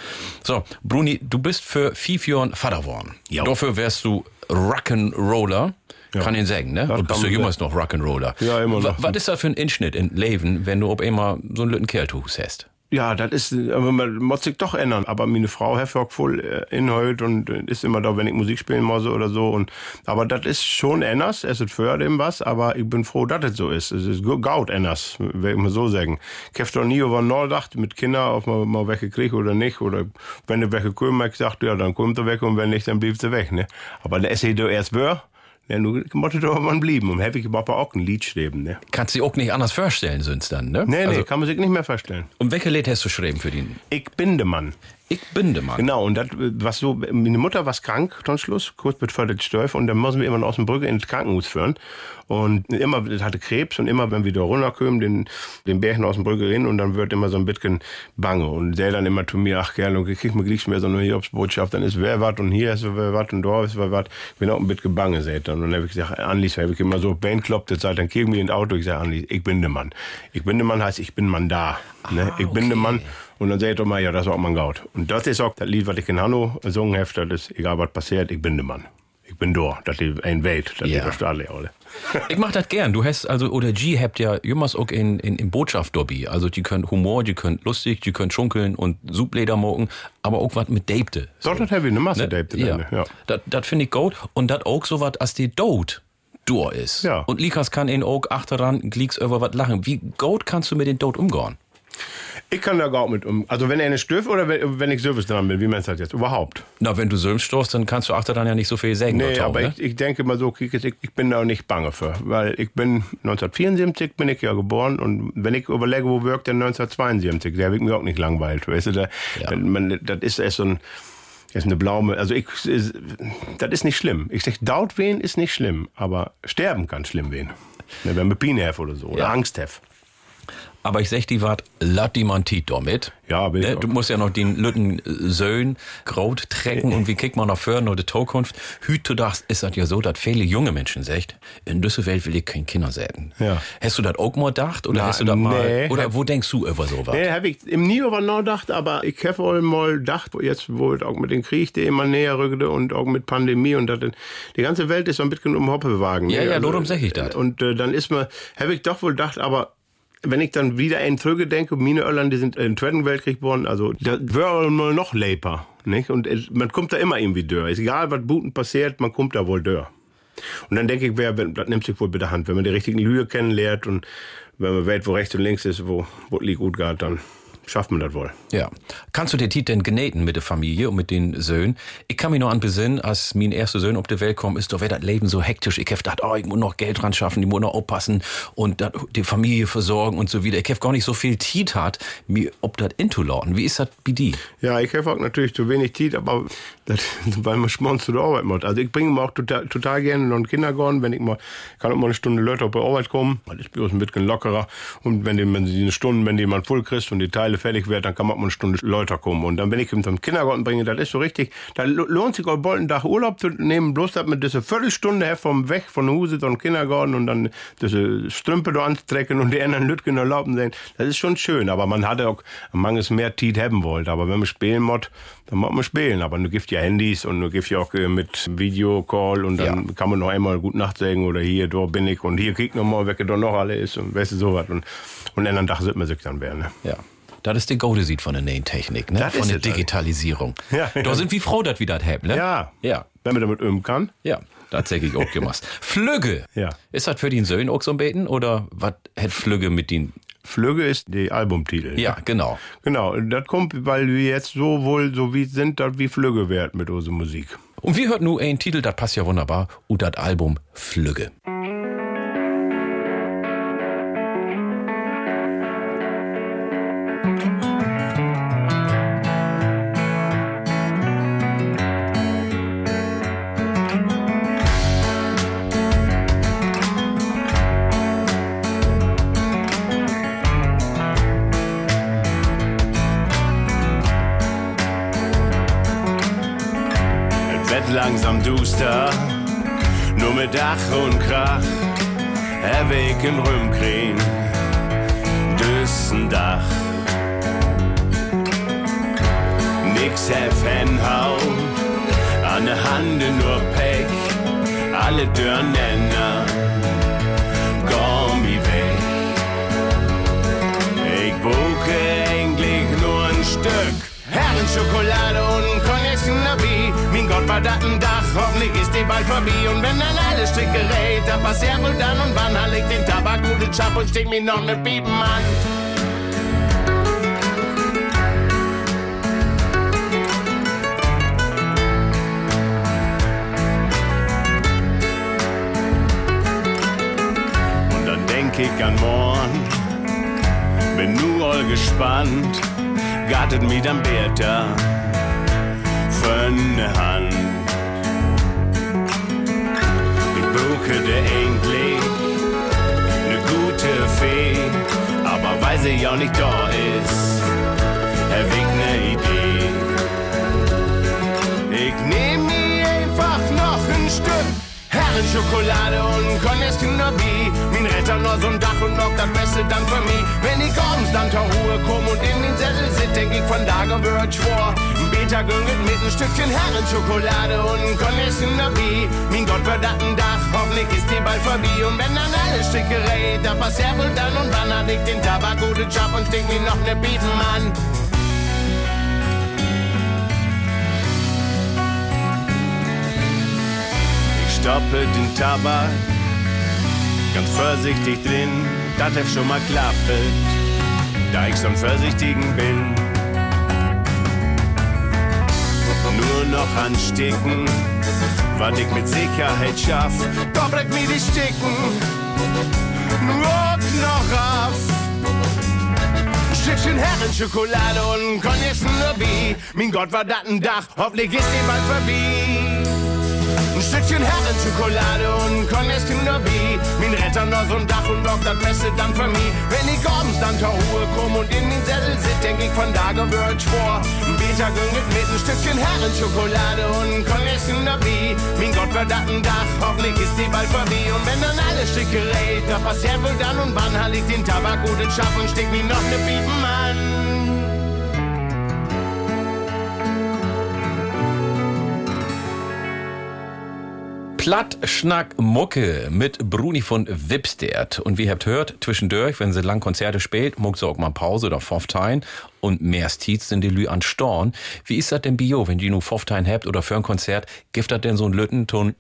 So, Bruni, du bist für fünf Jahren Vater geworden. Ja. Dafür wärst du Rock'n'Roller. Kann ich sagen, ne? Das Und bist du jemals noch Rock'n'Roller? Ja, immer noch. Was ist das für ein Inschnitt in Leben, wenn du ob immer so einen lütten Kerltuchs hast? Ja, das ist, aber man muss sich doch ändern. Aber meine Frau auch voll äh, Inhalt und äh, ist immer da, wenn ich Musik spielen muss oder so. Und, aber das ist schon anders. Es ist für dem was, aber ich bin froh, dass es so ist. Es ist gaut anders, will ich mal so sagen. Ich hab doch nie über Nachgedacht mit Kindern, ob man mal welche kriegt oder nicht. Oder wenn du welche kommen, ich gesagt, ja, dann kommt er weg und wenn nicht, dann blieb er weg, ne. Aber da ist er erst wer. Ja, nu måtte doch man blieben. Und hab ich aber auch ein Lied schreiben, ne. Kannst du dir auch nicht anders vorstellen, sonst dann, ne? Nee, nee, Also, kann man sich nicht mehr vorstellen. und welche Lied hast du geschrieben für den? Ich bin der Mann. Ich bin der Mann. Genau, und das, was so, meine Mutter war krank, zum Schluss, kurz das Stolf, und dann müssen wir immer aus dem Brücke ins Krankenhaus führen. Und immer, das hatte Krebs, und immer, wenn wir da runterkommen, den, den Bärchen aus dem Brücke hin, und dann wird immer so ein bisschen bange. Und der dann immer zu mir, ach, Kerl, und ich krieg mir nichts mehr, so eine Hiobsbotschaft, dann ist wer wat, und hier ist wer wat, und da ist wer wat. Ich bin auch ein bisschen bange, seht dann. Und dann habe ich gesagt, Anlies, habe ich immer so, Band kloppt, jetzt sagt, dann kriegen wir ins Auto, ich sage, Anlies, ich bin der Mann. Ich bin der Mann heißt, ich bin Mann da. Ne? Ich bin der Mann. Und dann sagt er mal, ja, das war auch mein Gaut. Und das ist auch das Lied, was ich in Hanno gesungen habe, das ist, egal was passiert, ich bin der Mann. Ich bin da. Das ist ein Welt. Das Ja. ist verstehe ich alle. Ich mach das gern. Du hast also, oder G habt ja jemals auch in, in, in Botschaft dobby. Also, die können Humor, die können lustig, die können schunkeln und Subleder moken, aber auch was mit Dapte. So, das habe ich eine Masse, Ne? Ja. ja. ja. Das, das finde ich gut. Und das auch so was, als die Dood durch ist. Ja. Und Likas kann in auch achteran glieks über was lachen. Wie gut kannst du mit den Dood umgehen? Ich kann da gar mit um. Also, wenn er eine stößt oder wenn, wenn ich Service dran bin, wie meinst du das jetzt? Überhaupt. Na, wenn du Sölm stoßt, dann kannst du achteran ja nicht so viel sagen. Nee, aber ne? ich, ich denke mal so, ich, ich bin da auch nicht bange für. Weil ich bin 1974 bin ich ja geboren und wenn ich überlege, wo wirkt der 1972, der wird mir auch nicht langweilt. Weißt du, da, Ja. man, das ist erst so ein, ist eine Blaume, also ich, ist, das ist nicht schlimm. Ich sag, daut wehen ist nicht schlimm, aber sterben kann schlimm wehen. Ne, wenn man have oder so, oder Ja. Angst have. Aber ich sag die wat, lat die man Tit damit. Ja, bin Ne. Du musst ja noch den Lütten Söhn Graut trecken und wie kriegt man noch für nur die Zukunft? Hüt du das ist das ja so, dass viele junge Menschen sagt, in dieser Welt will ich kein Kinder säten. Ja. Hast du das auch mal gedacht oder Na, hast du das mal, nee. oder wo denkst du über sowas? Nee, habe ich im nie über nachgedacht, aber ich habe auch mal gedacht, jetzt wo auch mit dem Krieg, der immer näher rückte und auch mit Pandemie und das, die ganze Welt ist so ein bisschen um Hoppewagen. Ja, ne? ja, darum sag ich das. Und äh, dann ist mir, habe ich doch wohl gedacht, aber wenn ich dann wieder in Trüge denke, meine Irland, die sind im Zweiten Weltkrieg geboren, also da wäre noch leper, nicht? Und man kommt da immer irgendwie durch. Ist egal, was Buten passiert, man kommt da wohl durch. Und dann denke ich, wer, das nimmt sich wohl mit der Hand. Wenn man die richtigen Lüge kennenlernt und wenn man weiß, wo rechts und links ist, wo, wo liegt gut geht, dann schafft man das wohl. Ja. Kannst du dir Tit denn genähten mit der Familie und mit den Söhnen? Ich kann mich noch an besinnen, als mein erster Sohn auf die Welt kommt, ist doch wieder das Leben so hektisch. Ich hab gedacht, oh, ich muss noch Geld dran schaffen, ich muss noch aufpassen und dat, die Familie versorgen und so wieder. Ich hab gar nicht so viel Tit hat, mir ob das intolorten. Wie ist das bei dir? Ja, ich habe auch natürlich zu wenig Zeit, aber das, weil man schmonzt zu der Arbeit macht. Also ich bringe mir auch total, total gerne in den Kindergarten, wenn ich mal, kann auch mal eine Stunde Leute auf die Arbeit kommen, weil ich bin ein bisschen lockerer. Und wenn die, wenn sie eine Stunde, wenn die man voll kriegt und die Teile fertig werden, dann kann man auch mal eine Stunde Leute kommen. Und dann, wenn ich ihn zum Kindergarten bringe, das ist so richtig, da lo- lohnt sich auch bald einen Tag Urlaub zu nehmen, bloß dass man diese Viertelstunde her vom Weg von Hause zum Kindergarten und dann diese Strümpfe da anstrecken und die anderen Lütgen erlauben sehen. Das ist schon schön, aber man hatte auch manches mehr Zeit haben wollte. Aber wenn man spielen muss, dann muss man spielen. Aber du gibst ja Handys und du gibst ja auch äh, mit Videocall und dann kann man noch einmal gut Nacht sagen oder hier, da bin ich und hier krieg noch mal, wer da noch alle ist und weißt du sowas. Und, und dann Tag sieht man sich dann werden. Ne? Ja. Das ist der Gode sieht von der neuen Technik, ne? Das von der. Digitalisierung. Ja, Da ja. sind wir froh, dass wir das haben, ne? Ja. Ja. Wenn man damit üben kann. Ja, tatsächlich auch gemacht. Flügge. Ja. Ist das für den Söhnen auch so ein Beten oder was hat Flügge mit den? Flügge ist die Albumtitel. Ja, genau. Genau, das kommt, weil wir jetzt so wohl so wie sind, dass wir Flügge werden mit unserer Musik. Und wir hörten nur einen Titel, das passt ja wunderbar, und das Album Flügge. Langsam duster, nur mit Dach und Krach. Er Weg in Rümkrin, Düssendach. Heffenhaut, an der Hand nur Pech. Alle Dörrnenner, Gommi weg. Ich buche eigentlich nur ein Stück. Herrenschokolade und Cognac Nabi. Mein Gott, war das ein Dach, hoffentlich ist die bald vorbei. Und wenn dann alles Stricke rät, dann passiert wohl dann und wann hall ich den Tabak gute Chap und steck mir noch ne Piepen an. Ich an morgen, bin nur all gespannt, gartet mir dann Bertha von der Hand. Ich brauche der eigentlich ne gute Fee, aber weil sie ja nicht da ist, ich ne Idee. Ich nehm mir einfach noch ein Stück Herrenschokolade und Cognac Nabi. Mein Retter nur so'n Dach und noch das Beste dann für mich. Wenn ich abends dann zur Ruhe komm und in den Sessel sit, denk ich von Tage wird schwor. Ein Beta gönget mit ein Stückchen Herrenschokolade und Cognac Nabi. Mein Gott, wird das ein Dach, hoffentlich ist die bald vorbei. Und wenn dann alle Stricke rät, dann passiert wohl dann und wann hat ich den Tabak gute Job und steck mir noch ne Bieten an. Stoppe den Tabak ganz vorsichtig drin, das hef schon mal klappet, da ich so ein Vorsichtigen bin. Nur noch ansticken, was ich mit Sicherheit schaff, da brennt mir die Sticken, nur noch auf. Stückchen Herrenschokolade und ein Cognac Lobby. Mein Gott, war das ein Dach, hoffentlich ist die bald vorbei. Ein Stückchen Stückchen Herrenschokolade und Cognac Therapie. Min Retter noch so'n Dach und Block, das Beste dann für mich. Wenn ich abends dann zur Ruhe komm und in den Sättel sit, denk ich von da gewürzt vor. Ein Beter gönnet mit ein Stückchen Herrenschokolade und Cognac Therapie. Min Gott wird das ein Dach, hoffentlich ist die bald vorbei. Und wenn dann alles Stücke rät, da passiert wohl dann und wann, halt ich den Tabak gut in Schaff und steck mir noch ne Piepen an. Plattschnack Mucke mit Bruni von Wipstert. Und wie ihr habt hört, zwischendurch, wenn sie lang Konzerte spielt, muckt sie auch mal Pause oder Foftein. Und mehr Stiez sind die Lü an Storn. Wie ist das denn Bio, wenn die nur Foftein habt oder für ein Konzert, gibt das denn so ein Lüttenton?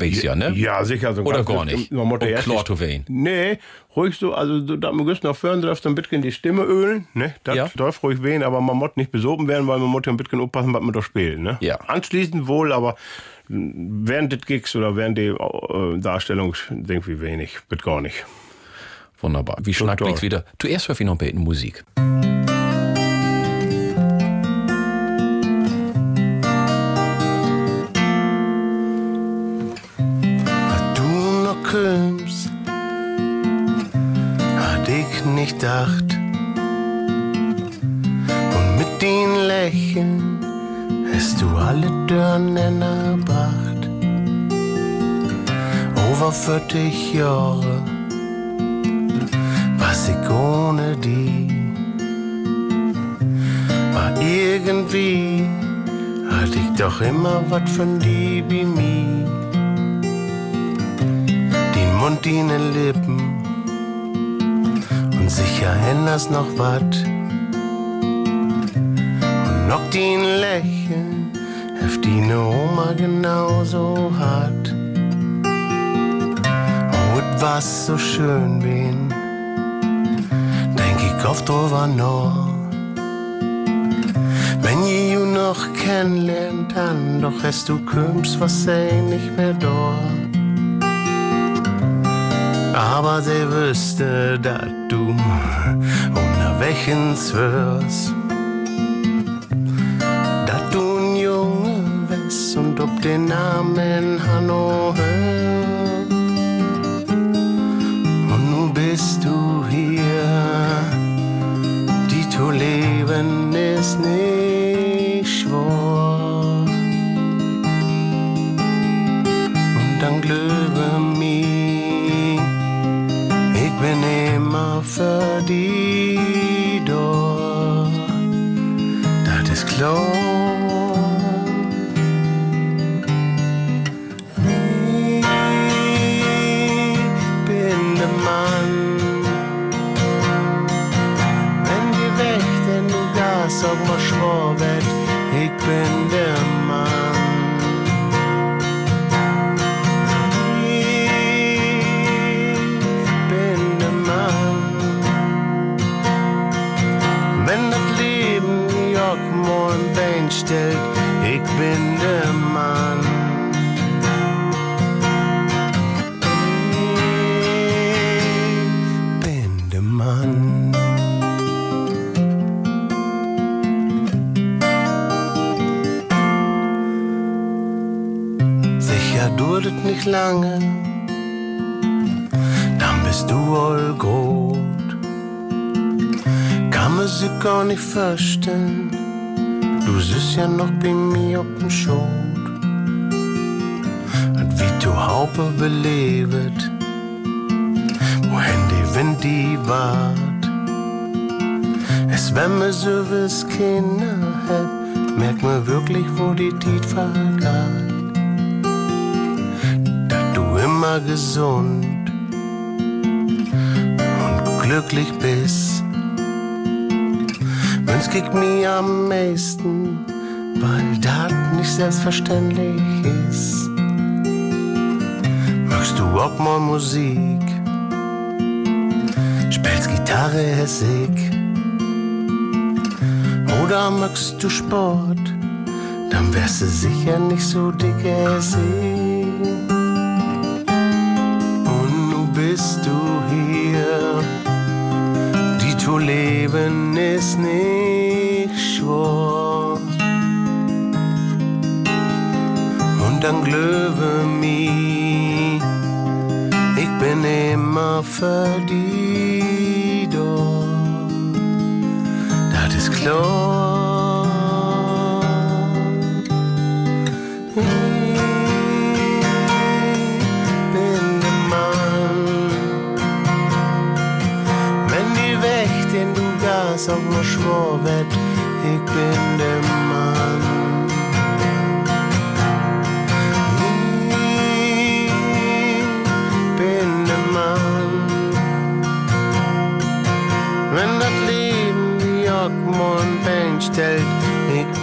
Weiß ja, ne? Ja, sicher. So Oder gar nicht. Man muss klar zu. Nee, ruhig so, also du- da man noch fördern darfst, dann bisschen die Stimme ölen, ne? Das Ja. darf ruhig wehen, aber man muss nicht besoben werden, weil man muss ja ein bisschen aufpassen, was man da spielt, ne? Ja. Anschließend wohl, aber während des Gigs oder während der äh, Darstellung, denk ich wenig, wird gar nicht. Wunderbar. Wie schnackt liegt's wieder? Zuerst hör ich noch ein bisschen Musik. du noch kommst, hat ich nicht gedacht. Und mit den Lächeln hast du alle Dörren erbracht. Over 40 Jahre, was ich ohne die, war irgendwie, hatte ich doch immer was von die bei mir den Mund, die Lippen und sicher änderst noch wat. Und noch den Lächeln, heft die ne Oma genauso hat. Oh, et was so schön bin, denk ich oft drüber noch. Wenn je you noch kennenlernt, dann doch hast du kümmst, was sei nicht mehr dort. Aber sie wüsste, dass du unterwegs wirst. Dass ob den Namen Hanno hört. Und nu bist du hier. Die zu leben ist nicht schwer. Und dann glaube mir, ich bin immer für die vorstellen, du sitzt ja noch bei mir auf dem Schoß. Und wie du Haupe belebt, wohin die Wind die wart. Es wenn man so was Kinder hat, merkt man wirklich, wo die Tiet vergeht. Dass du immer gesund und glücklich bist. Wünsch ich mir am meisten, weil das nicht selbstverständlich ist. Magst du auch mal Musik? Spielst Gitarre hässig? Oder magst du Sport? Dann wärst du sicher nicht so dick hässig. Und nu bist du hier. Leben ist nicht Dann glöwe mi, ich bin immer für die da. Das ist klar. Bein stellt, ich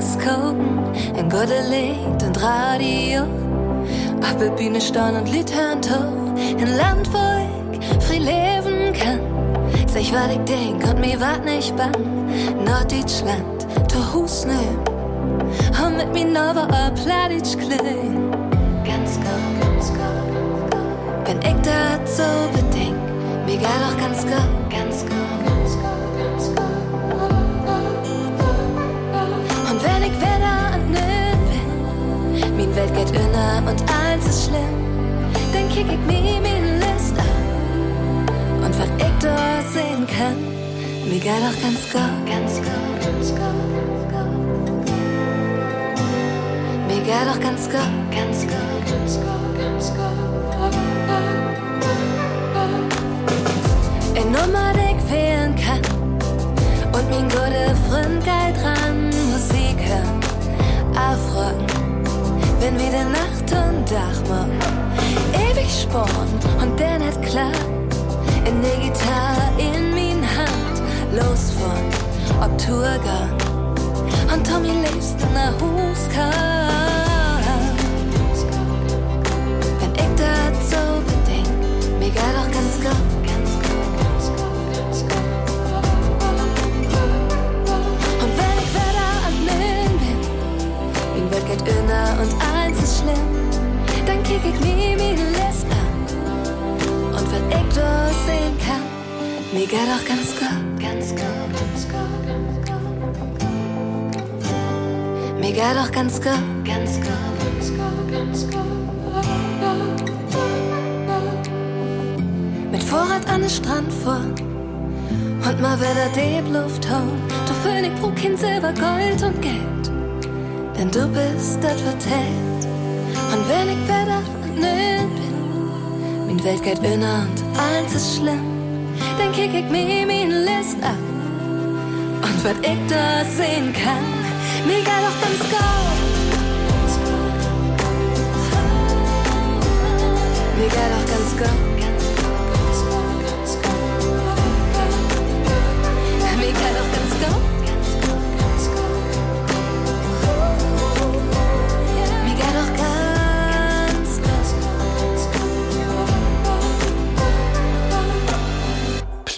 Feines gucken, ein gute Lied und Radio. Bühne stehen und Lied hören ein Land, wo ich frei leben kann. Sag ich, wat ich denk und mir wat nicht bang, Norddeutschland, to Hus nehm, und mit mir nova a Pladitsch klein. Ganz go, ganz go, wenn ich so bedenk, mir geht auch ganz go, ganz go, mein Welt geht inner und eins ist schlimm, dann kick ich mir meine List an. Und was ich da sehen kann, mir geht auch ganz go, ganz go, ganz go. Mir geht auch ganz go, ganz go, ganz go, ganz go. Ein Nummer, die ich wählen kann. Und mein gute Freund geil dran, Musik hören, aufrocken. Wenn wieder Nacht und Dach morgen, ewig sporn und dann hat klar, in der Gitarre in mein Hand, los von ob Tourgang. Und Tommy lebst nach Hus kann. Wenn ich das so bedenk, mir geht auch ganz go, geht inner und eins ist schlimm, dann kick ich mir meine List an. Und wenn ich das sehen kann, mir geht auch ganz go, ganz go, ganz go. Mir geht auch ganz go, ganz go, ganz go, ganz go. Mit Vorrat an den Strand vor und mal wieder die Luft hauen. Du König brauch kein Silber, Gold und Geld, denn du bist das vertellt. Und wenn ich wieder nö bin, mein Welt geht inner und eins ist schlimm, dann kick ich mir meine List ab. Und was ich da sehen kann, mir geht auch ganz. Mir geht auch ganz go.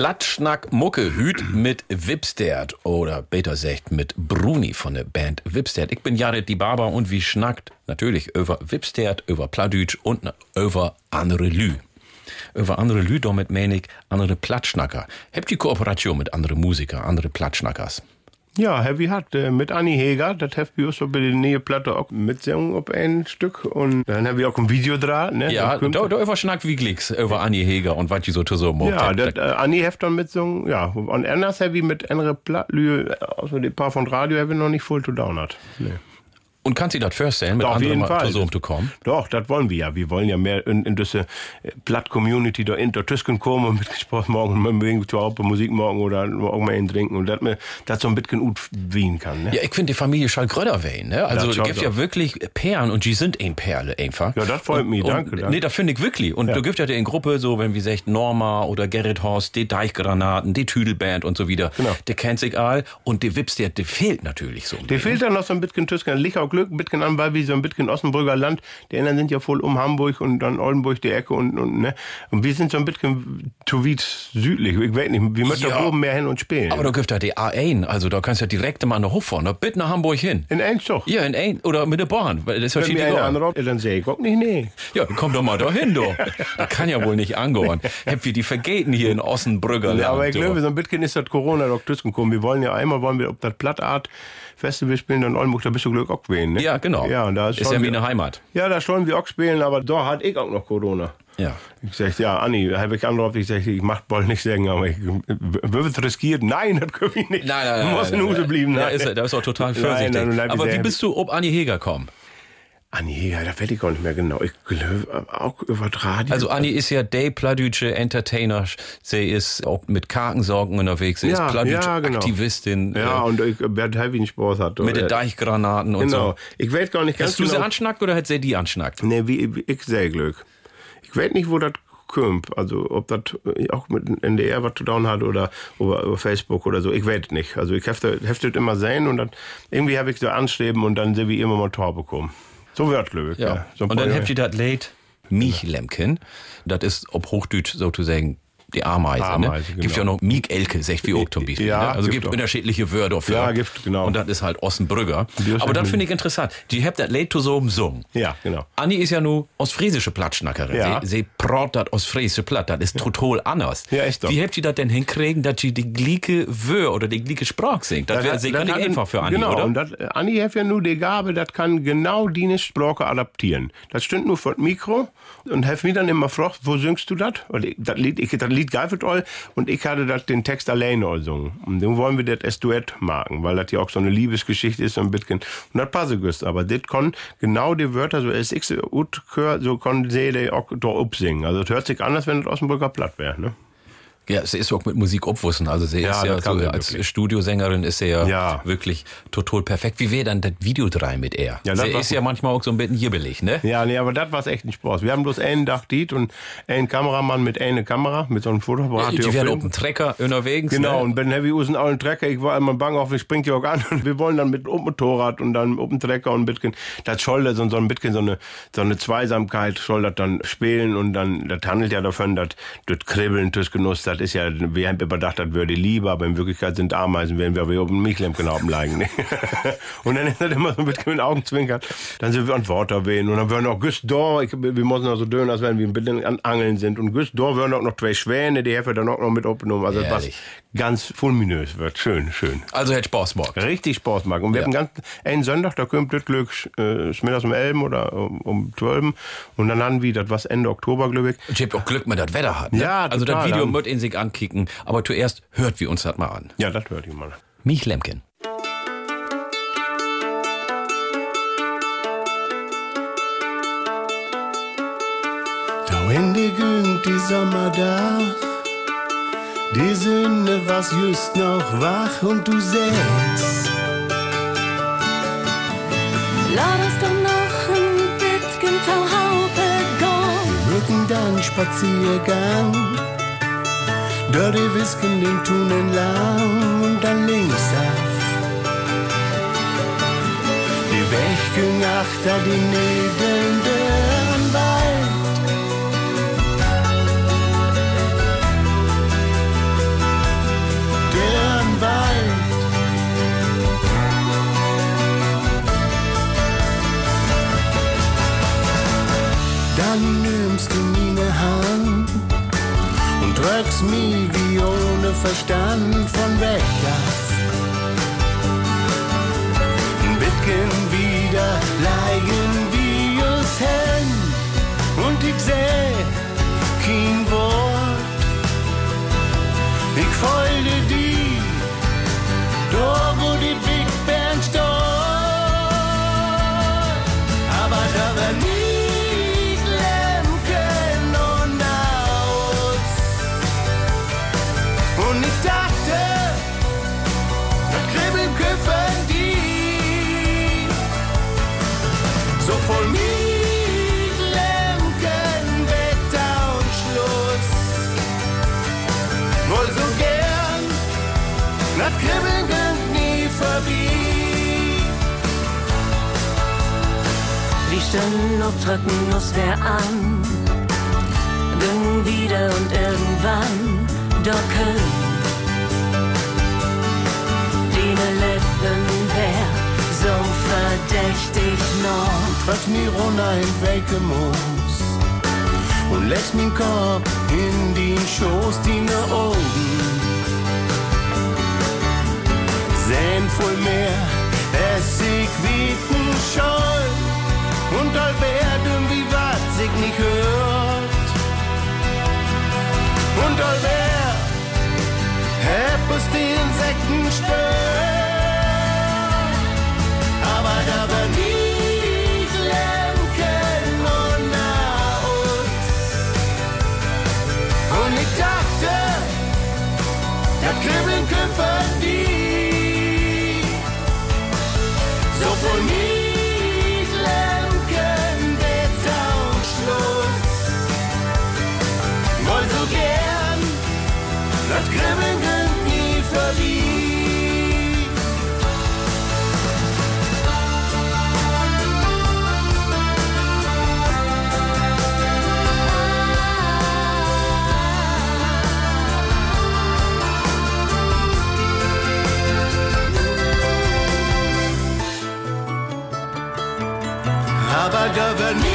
Platschnack Mucke Hüt mit Wipstert oder besser sagt mit Bruni von der Band Wipstert. Ich bin Jared die Barber und wie schnackt natürlich über Wipstert, über Pladütsch und na- über andere Lü. Über andere Lü, damit meine ich andere Platschnacker. Habt die Kooperation mit anderen Musiker, andere Platschnackers? Ja, Heavy hat äh, mit Anni Heger, das hat wir so bei der neue Platte auch mitsingen auf ein Stück und dann haben wir auch ein Video dran, ne? Ja, Da da, da über Schnack wie Glicks, über Anni Heger und was die so zusammen ja, macht. das, äh, Anni hat dann mitsungen, ja. Und anders Heavy mit andere Plattlü, außer die paar von Radio, haben wir noch nicht voll to down hat. Nee. Und kannst du das vorstellen, mit Auf anderen zusammen zu kommen? Doch, das wollen wir ja. Wir wollen ja mehr in, in diese äh, Platt-Community da in der Tüsken kommen und mit Sport morgen mit wegen Musik morgen oder morgen mal einen trinken und dass man das so ein bisschen gut wiegen kann. Ne? Ja, ich finde die Familie Schallgröder wehen, ne? Also, es gibt ja wirklich Perlen und die sind ein Perle einfach. Ja, das freut mich, danke, danke. Nee, das finde ich wirklich. Und Ja. da gibt ja in Gruppe so, wenn wir sagt Norma oder Gerrit Horst, die Deichgranaten, die Tüdelband und so wieder. Genau. Der kennt sich all und der Wips, der, der fehlt natürlich so. Der fehlt dann noch so ein bisschen Tüsken. Licht auch Glück, an, weil wir so ein bisschen Osnabrücker Land. Die anderen sind ja voll um Hamburg und dann Oldenburg die Ecke und, und, ne? Und wir sind so ein bisschen zu weit südlich. Ich weiß nicht, wir möchten Ja. da oben mehr hin und spielen. Aber da gibt ja die A1, also da kannst du ja direkt mal nach Hochfahren, da bitte nach Hamburg hin. in Einstoch. Ja, in ein, oder mit der Bahn, weil das Wenn mir einer anruft, dann sehe ich, guck nicht, nee. Ja, komm doch mal dahin, du. Das kann ja wohl nicht angehören. Habt wir die vergeten hier in Ossenbrügger. Ja, aber ich glaube, so ein bisschen ist das Corona doch gekommen. Wir wollen ja einmal, wollen wir auf das Plattart Festival spielen, dann Oldenburg, da bist du Glück auch gewesen, ne? Ja, genau. Ja, und da ist, ist ja wie eine Heimat. Ja, da sollen wir auch spielen, aber da hat ich auch noch Corona. Ja. Ich sag, ja, Anni, habe ich angerufen, ich sag, ich mach bald nicht sagen, aber ich würde es riskiert. Nein, das können wir nicht. Nein, nein, nein. Du musst in nein, nein. bleiben. Nein. ist, das ist auch total Nein, vorsichtig. nein, nein, aber wie bist du ob Anni Heger kommen? Anni, ja, da weiß ich gar nicht mehr genau. Ich glaube, auch über Radio. Also Anni ist ja der pladütsche Entertainer. Sie ist auch mit Karkensorgen unterwegs. Sie Ja, ist pladütsche ja, genau. Aktivistin. ja, äh, und ich werde heavy Spaß hat. mit den Deichgranaten und Genau. so. Ich weiß gar nicht ganz Hast du genau. sie anschnackt oder hat sie die anschnackt? Nee, wie, wie ich sehr Glück. Ich weiß nicht, wo das kommt. Also, ob das auch mit NDR was zu tun hat oder über, über Facebook oder so. Ich weiß nicht. Also, ich hefte, hefte das immer sehen und dann irgendwie habe ich so anstreben und dann sehe ich immer mal Tor bekommen. So wird. Ja. Ja. So und dann habt ihr das Lied Miechlemken. Das ist ob Hochdeutsch sozusagen die Ameise. Ameise, ne? Gibt genau. ja noch Miek Elke, sagt wie auch zum Beispiel. Ja, ne? Also gibt gibt unterschiedliche Wörter für. Ja, gibt, genau. Und das ist halt Ossenbrügger. Aber das finde ich interessant. Die habt das Lied so gesungen. Ja, genau. Anni ist ja nur ostfriesische Plattschnackerin. Ja. Sie, sie prot das ostfriesische Platt, das ist total anders. Ja, echt doch. Wie habt ihr das denn hinkriegen, dass sie die gleiche Wör oder die gleiche Sprache singt? Das wäre sicher nicht einfach für Anni, genau, oder? und das, Anni hat ja nur die Gabe, das kann genau die Sprache adaptieren. Das stimmt nur vor Mikro und hat mich dann immer gefragt, wo singst du das? Das Lied, ich, das Lied geifert all und ich hatte das den Text alleine all gesungen. Und dann wollen wir das Duett machen, weil das ja auch so eine Liebesgeschichte ist, so ein bisschen. Und das passt gut. Aber das kann genau die Wörter, so als ich sie gut so kann sie auch da upsingen. Also es hört sich anders, wenn das Osnabrücker platt wäre, ne? Ja, sie ist auch mit Musik obwussen. Also sie Ja, ist ja so, als wirklich. Studiosängerin ist sie ja, Ja. wirklich total perfekt. Wie wäre dann das Video drei mit er? Ja, das sie ist ja manchmal auch so ein bisschen hibbelig, ne? Ja, nee, aber das war echt ein Spaß. Wir haben bloß einen Dach diet und einen Kameramann mit einer Kamera, mit so einem Fotoapparat. die der werden dem Trecker unterwegs. Genau, ne? und Ben Heavy Usen auch ein Trecker. Ich war immer bang auf, ich springt ja auch an. Und wir wollen dann mit dem Motorrad und dann dem Trecker und bisschen, das soll das so, so ein bisschen so eine, so eine Zweisamkeit soll das dann spielen und dann, das handelt ja davon, dass das Kribbeln, das Genuss, das ist ja, wir haben überdacht, das würde Liebe, aber in Wirklichkeit sind Ameisen, wenn wir auf dem Michlemken oben liegen. ne? und dann ist das immer so mit den Augen zwinkert. Dann sind wir an Worte wehen und dann werden auch Güst da, ich, wir müssen auch so dünn, als wenn wir ein bisschen an Angeln sind. Und Güst da werden auch noch zwei Schwäne, die haben dann auch noch mit aufgenommen. Also war Herrlich. Ganz fulminös wird. Schön, schön. Also hätte Spaß gemacht. Richtig Spaß machen. Und wir Ja. haben ganz, einen Sonntag, da kommt das Glück, äh, mittags um 11 oder um, um 12 und dann haben wir, das was Ende Oktober, glaube ich. Und ich hab auch Glück, wenn das Wetter hat. Ne? Ja, Also das. Video wird in sich ankicken. Aber zuerst hört wir uns das mal an. Ja, das hört ich mal. Mich Lemken. Da in die Gegend die Sommer da, die Sünde was just noch wach und du sägst. Lass uns doch noch ein bisschen zur Haube gehen. Mücken dann Spaziergang, Dirty Whisken den Tunen lang und dann links ab. Die ging achter die nebelnden nimmst du meine Hand und drückst mich wie ohne Verstand von weg auf. wieder leigen wie es hen und ich seh kein Wort. Ich folge die, Und drücken uns wer an. Dann wieder und irgendwann docken. Deine Lippen wär so verdächtig noch. Treff mir runter in welke Moos und legst min Kopf in den Schoß, deine Augen sehen voll mehr, es ich wieten soll und all werden wie wat sich nicht hört und all wer es die Insekten stört aber da war nicht Lemken und Naut. Und ich dachte, das Kribbeln kümpfen die. So voll nicht aber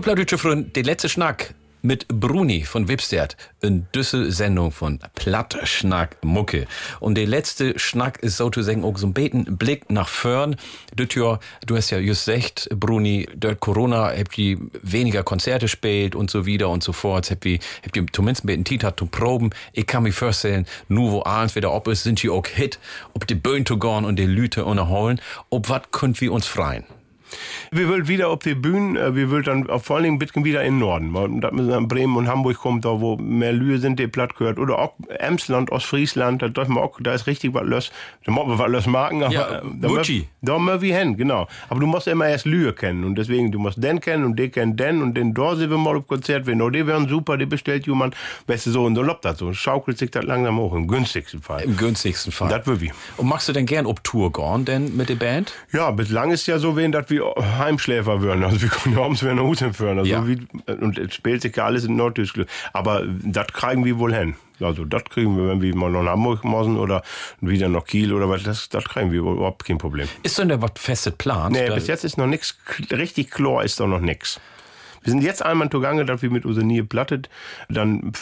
Liebe Plattdeutsche Freunde, der letzte Schnack mit Bruni von Wipstert. Eine düsse Sendung von Plattschnack Mucke. Und der letzte Schnack ist sozusagen auch so ein beten Blick nach. Das Jahr, du hast ja just gesagt, Bruni, durch Corona habt ihr weniger Konzerte spielt und so wieder und so fort. Habt ihr, habt ihr zumindest mit den Tita zu proben. Ich kann mir vorstellen, nur wo abends wieder ob ist, sind die auch Hit, ob die Böen zu gehen und die Lüte unterholen. Ob wat könnt wir uns freien? Wir wollen wieder auf die Bühne, äh, wir wollen dann vor allen Dingen bisschen wieder in den Norden. weil Da müssen wir Bremen und Hamburg kommt, da wo mehr Lühe sind, die platt gehört. Oder auch Emsland, Ostfriesland, da dürfen wir auch, da ist richtig was los. Da müssen wir was los machen. Aber, Ja, äh, da Gucci. mö- Da müssen wir hin, genau. Aber du musst immer erst Lühe kennen. Und deswegen, du musst den kennen und den kennen den und den da sind wir mal auf Konzert. Wenn, die wären super, die bestellt jemand. Weißt du, so und so lobt das so. Schaukelt sich das langsam hoch, im günstigsten Fall. Im günstigsten Fall. Das will wir. Und machst du denn gern ob Tour gehen denn mit der Band? Ja, bislang ist ja so wen, dass wir Heimschläfer würden. Also wir können ja abends wieder nach Hause führen. Also Ja. wie, und es spielt sich ja alles in Norddeutschland. Aber das kriegen wir wohl hin. Also das kriegen wir, wenn wir mal nach Hamburg müssen oder wieder nach Kiel oder was, das, das kriegen wir überhaupt kein Problem. Ist denn da was festes Plan? Nee, bis jetzt ist noch nichts, richtig klar ist da noch nichts. Wir sind jetzt einmal zugange, dass wir mit unserer Nähe plattet, dann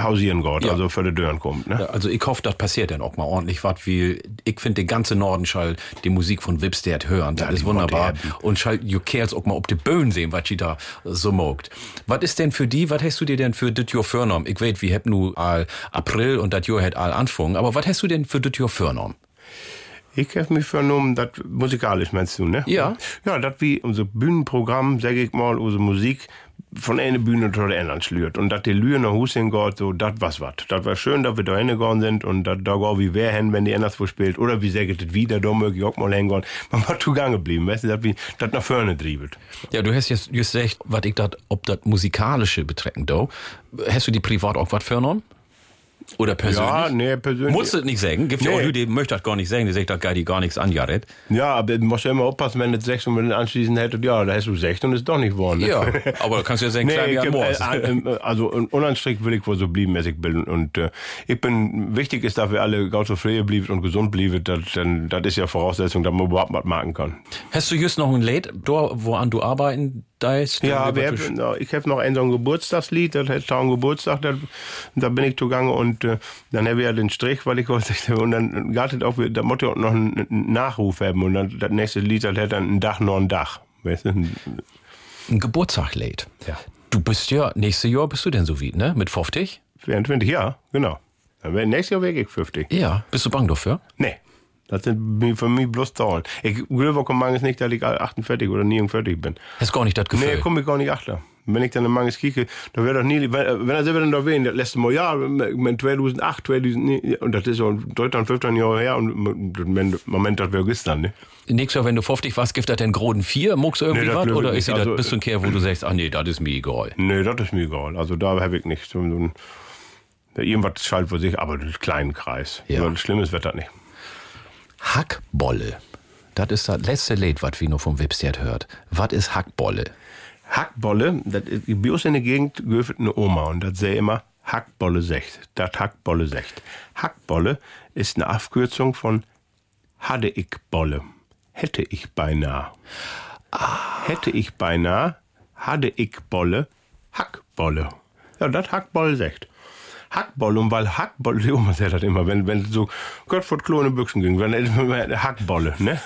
hausieren Gott, Ja. also für die Dörren kommt. Ne? Ja, Also ich hoffe, das passiert dann auch mal ordentlich was, wie ich finde, der ganze Norden schall die Musik von Wipstead hören. Das Ja, ist wunderbar. Und schall you Kerls auch mal ob die Böen sehen, was die da so mogt. Was ist denn für die, was hast du dir denn für das Jahr vorgenommen? Ich weiß, wir haben nur all April und das Jahr hat all anfangen, aber was hast du denn für das Jahr vorgenommen? Ich habe mich vernommen, das musikalisch meinst du, ne? Ja. Ja, das wie unser Bühnenprogramm, sag ich mal, unsere Musik von einer Bühne zur anderen schlürt. Und dass die Lühe nach Hus hingeht, so, das was wat. Das war schön, dass wir da hingegangen sind und da da go wie wer hin, wenn die anderswo spielt. Oder wie sagt es wieder, da möge ich auch mal hingehen. Man war zugange geblieben, weißt du, dass wie das nach vorne driebelt. Ja, du hast jetzt gesagt, was ich dat, ob das musikalische betrecken do. Hast du die privat auch was vernommen? Oder persönlich? Ja, nee, persönlich. Musst du das nicht sagen. Gibt ja Nee. auch Leute, die möchten das gar nicht sagen. Die sagen, das geht gar nichts an, Jared. Ja, aber du musst ja immer aufpassen, wenn du sechs und wenn du anschließend hättest, ja, da hast du sechs und ist doch nicht geworden. ne? Ja, aber da kannst du ja sagen, Nee, klar wie ich, ein äh, also un- unanstrickt will ich wohl so blieben, als ich bin. Und äh, ich bin, wichtig ist, dass wir alle ganz zufrieden blieben und gesund blieben. Das, dann, das ist ja Voraussetzung, dass man überhaupt was machen kann. Hast du just noch ein Lied, woran du arbeiten deist? Ja, wir haben, ich habe noch ein so ein Geburtstagslied, das heißt Tag Geburtstag, da, da bin ich zugange und äh, dann habe ich ja den Strich, weil ich was und dann gab es auch, da ich auch noch einen, Nachruf haben und dann das nächste Lied, hätte dann ein Dach noch ein Dach. Weißt du? Ein Geburtstagslied. Ja. Du bist ja, nächstes Jahr bist du denn so wie, ne? Mit 50? 24, ja, genau. Dann wär, nächstes Jahr wäre ich 50. Ja. Bist du bang dafür? Nee. Das sind für mich bloß Zahlen. Ich glaube auch manches nicht, dass ich 48 oder 49 bin. Hast gar nicht das Gefühl? Nee, komm ich gar nicht achter. Wenn ich dann in manches kicke, da wäre doch nie, wenn, wenn er selber dann da wählen, das letzte Mal, ja, mit 2008, 2000, und das ist so 13, 15 Jahre her, und im Moment, das wäre gestern, ne? Nächstes Jahr, wenn du 50 warst, gibt das denn Groden 4? Muckst du irgendwie Nee, was? Oder ist Also, das, bist du ein Kerl, wo du sagst, ach nee, das ist mir egal? Nee, das ist mir egal. Also da habe ich nicht. So, ein, irgendwas schalt für sich, aber das kleinen Kreis. Ja. Ja. Schlimmes wird das nicht. Hackbolle. Das ist das letzte Lied, was wir nur vom Webstert hört. Was ist Hackbolle? Hackbolle, das bei uns in der Gegend gehört eine Oma und das sähe immer Hackbolle secht. Das Hackbolle secht. Hackbolle ist eine Abkürzung von hatte ich Bolle. Hätte ich beinahe. Hätte ich beinahe, hatte ich Bolle, Hackbolle. Ja, das Hackbolle secht. Hackbolle, und weil Hackbolle, die Oma sagt das immer, wenn, wenn so Gott vor klone Büchsen ging, wenn er Hackbolle, ne?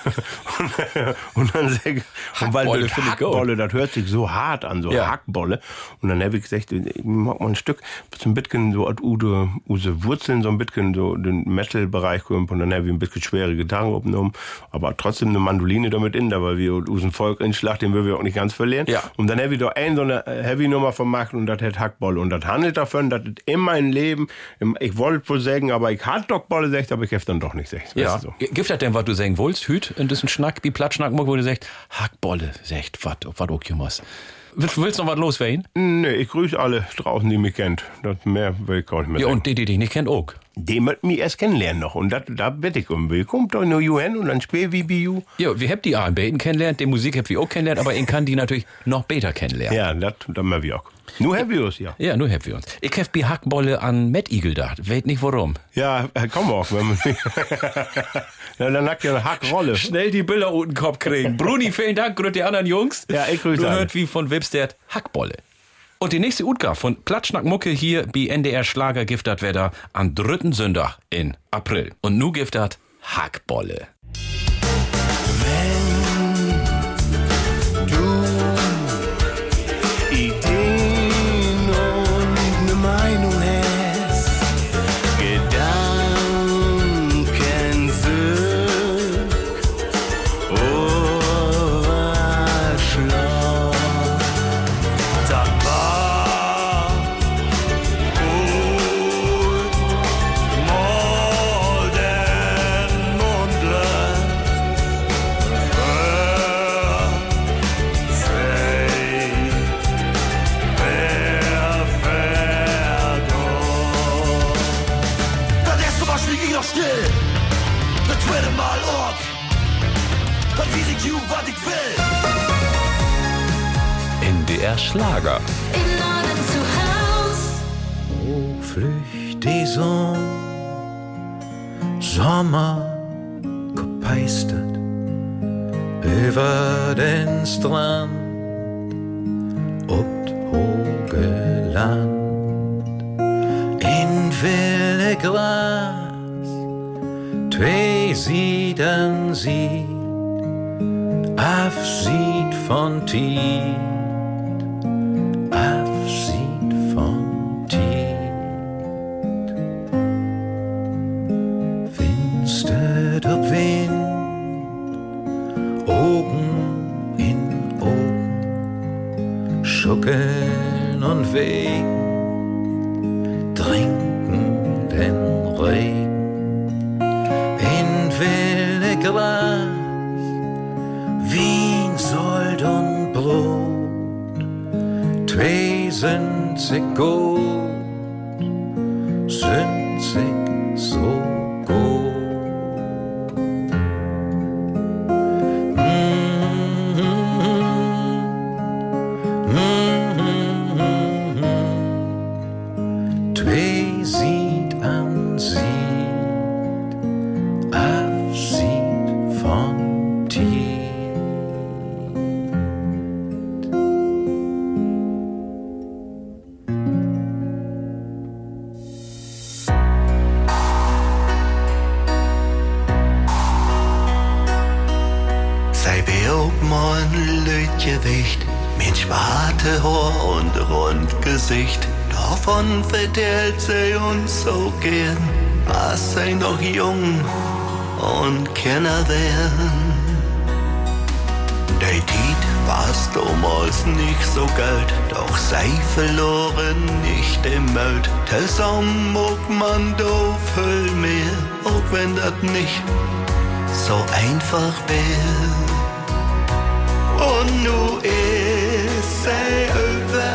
Und, und dann sag ich, und weil Hackbolle. Hackbolle, das hört sich so hart an, so Ja. Hackbolle. Und dann habe ich gesagt, ich mag mal ein Stück, so ein bisschen so, Ude, use Wurzeln, so ein bisschen so den Metal-Bereich kommt, und dann habe ich ein bisschen schwere Gitarre aufgenommen, aber trotzdem eine Mandoline damit in, da weil wir usen Volk in Schlag, den wir wir auch nicht ganz verlieren. Ja. Und dann habe ich doch ein so eine Heavy-Nummer vermacht und das hat Hackbolle. Und das handelt davon, dass es in meinem Leben, ich wollte wohl sagen, aber ich hatte doch Bolle gesagt, aber ich habe dann doch nicht gesagt. Ja. Du so. Gibt das denn, was du sagen willst, Hüt, in diesem Schnack, wie Platschnack, wo du sagst, Hackbolle, sagt, was, was auch jemals. Willst, du noch was loswerden? Nee, ich grüße alle draußen, die mich kennt. Das mehr will ich gar nicht mehr Ja, sagen. und die, die dich nicht kennt, auch. Die möchten mich erst kennenlernen noch. Und dat, da bitte ich um. Will. Kommt doch nur you hin und dann spiel wie you. Ja, wir habt die auch in Beten kennenlernt, die Musik habt wir auch kennenlernt, aber ihn kann die natürlich noch besser kennenlernen. Ja, das dann mal wir auch. Nur haben wir uns, ja. Ja, nur habt wir uns. Ich hab die Hackbolle an Matt Eagle gedacht. Weet nicht warum. Ja, komm auch. Wenn man ja, dann hat ja eine Hackrolle. Schnell die Bilder unten Kopf kriegen. Bruni, vielen Dank, grüß die anderen Jungs. Ja, ich grüße Du hört wie von Webstert Hackbolle. Und die nächste Utgabe von Platschnack Mucke hier bei NDR Schlager giftet Wetter am dritten Sonntag in April. Und nu giftet Hackbolle. Das nicht so einfach wär. Und nu ist sie über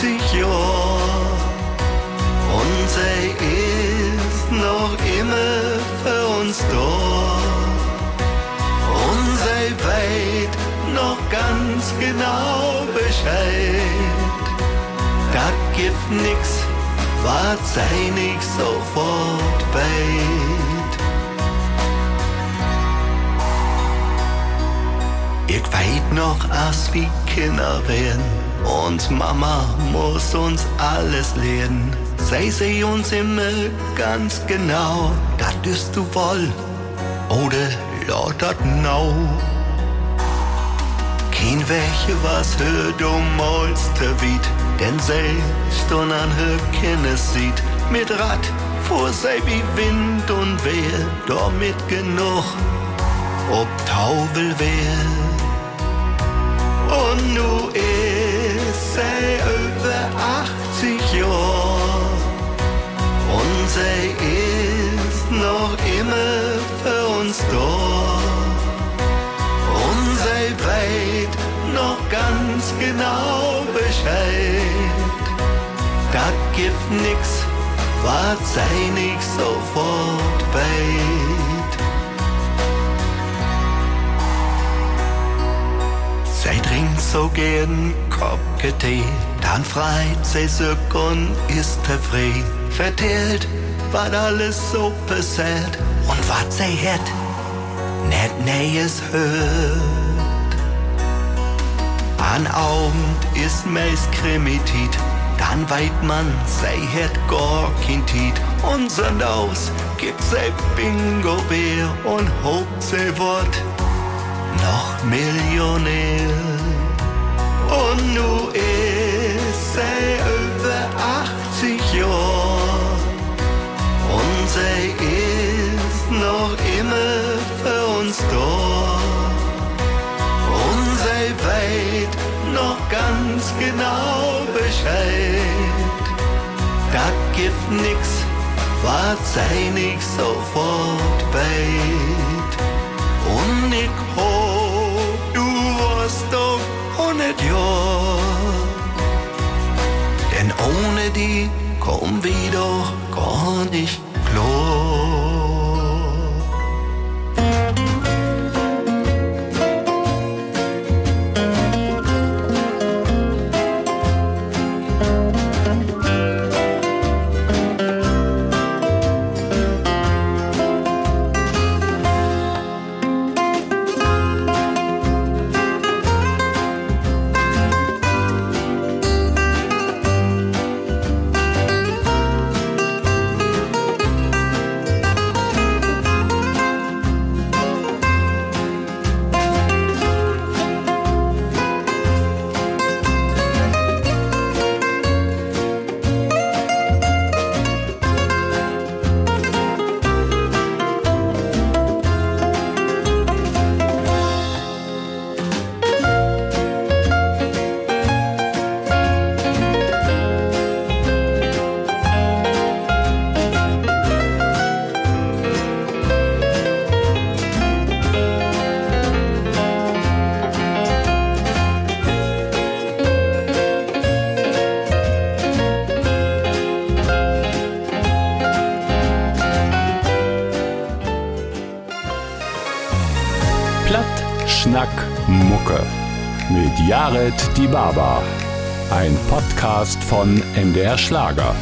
80 Jahre und sie ist noch immer für uns da. Und sie weiß noch ganz genau Bescheid. Da gibt nix, was sie nicht sofort weit. Noch, als wie Kinder werden. Und Mama muss uns alles lehren. Sei sie uns immer ganz genau, dat ist du woll oder lautet nau. Kein welche was hört um molste Wied, denn selbst und an Kindes sieht, mit Rad vor sei wie Wind und Wehr, damit genug, ob Taubel wär. Und nu ist sie über 80 Jahre und sie ist noch immer für uns da. Und sie weiß noch ganz genau Bescheid. Da gibt nix, was sie nicht sofort weit. Trinkt so gern Kopke Tee, dann freit sich und ist zufrieden. Vertellt, was alles so passiert und was sie hat, net Neues hört. An Abend ist meist Krimitit, dann weit man, sie hat gar kein Tiet. Und Sonntags gibt sie Bingo-Bär und hofft sie wird noch Millionär. Und nu ist sie über 80 Jahre und ist noch immer für uns da. Und sie noch ganz genau Bescheid. Da gibt nix, was sie nicht sofort weit. Jahre. Denn ohne die kommen wir doch gar nicht Baba. Ein Podcast von MDR Schlager.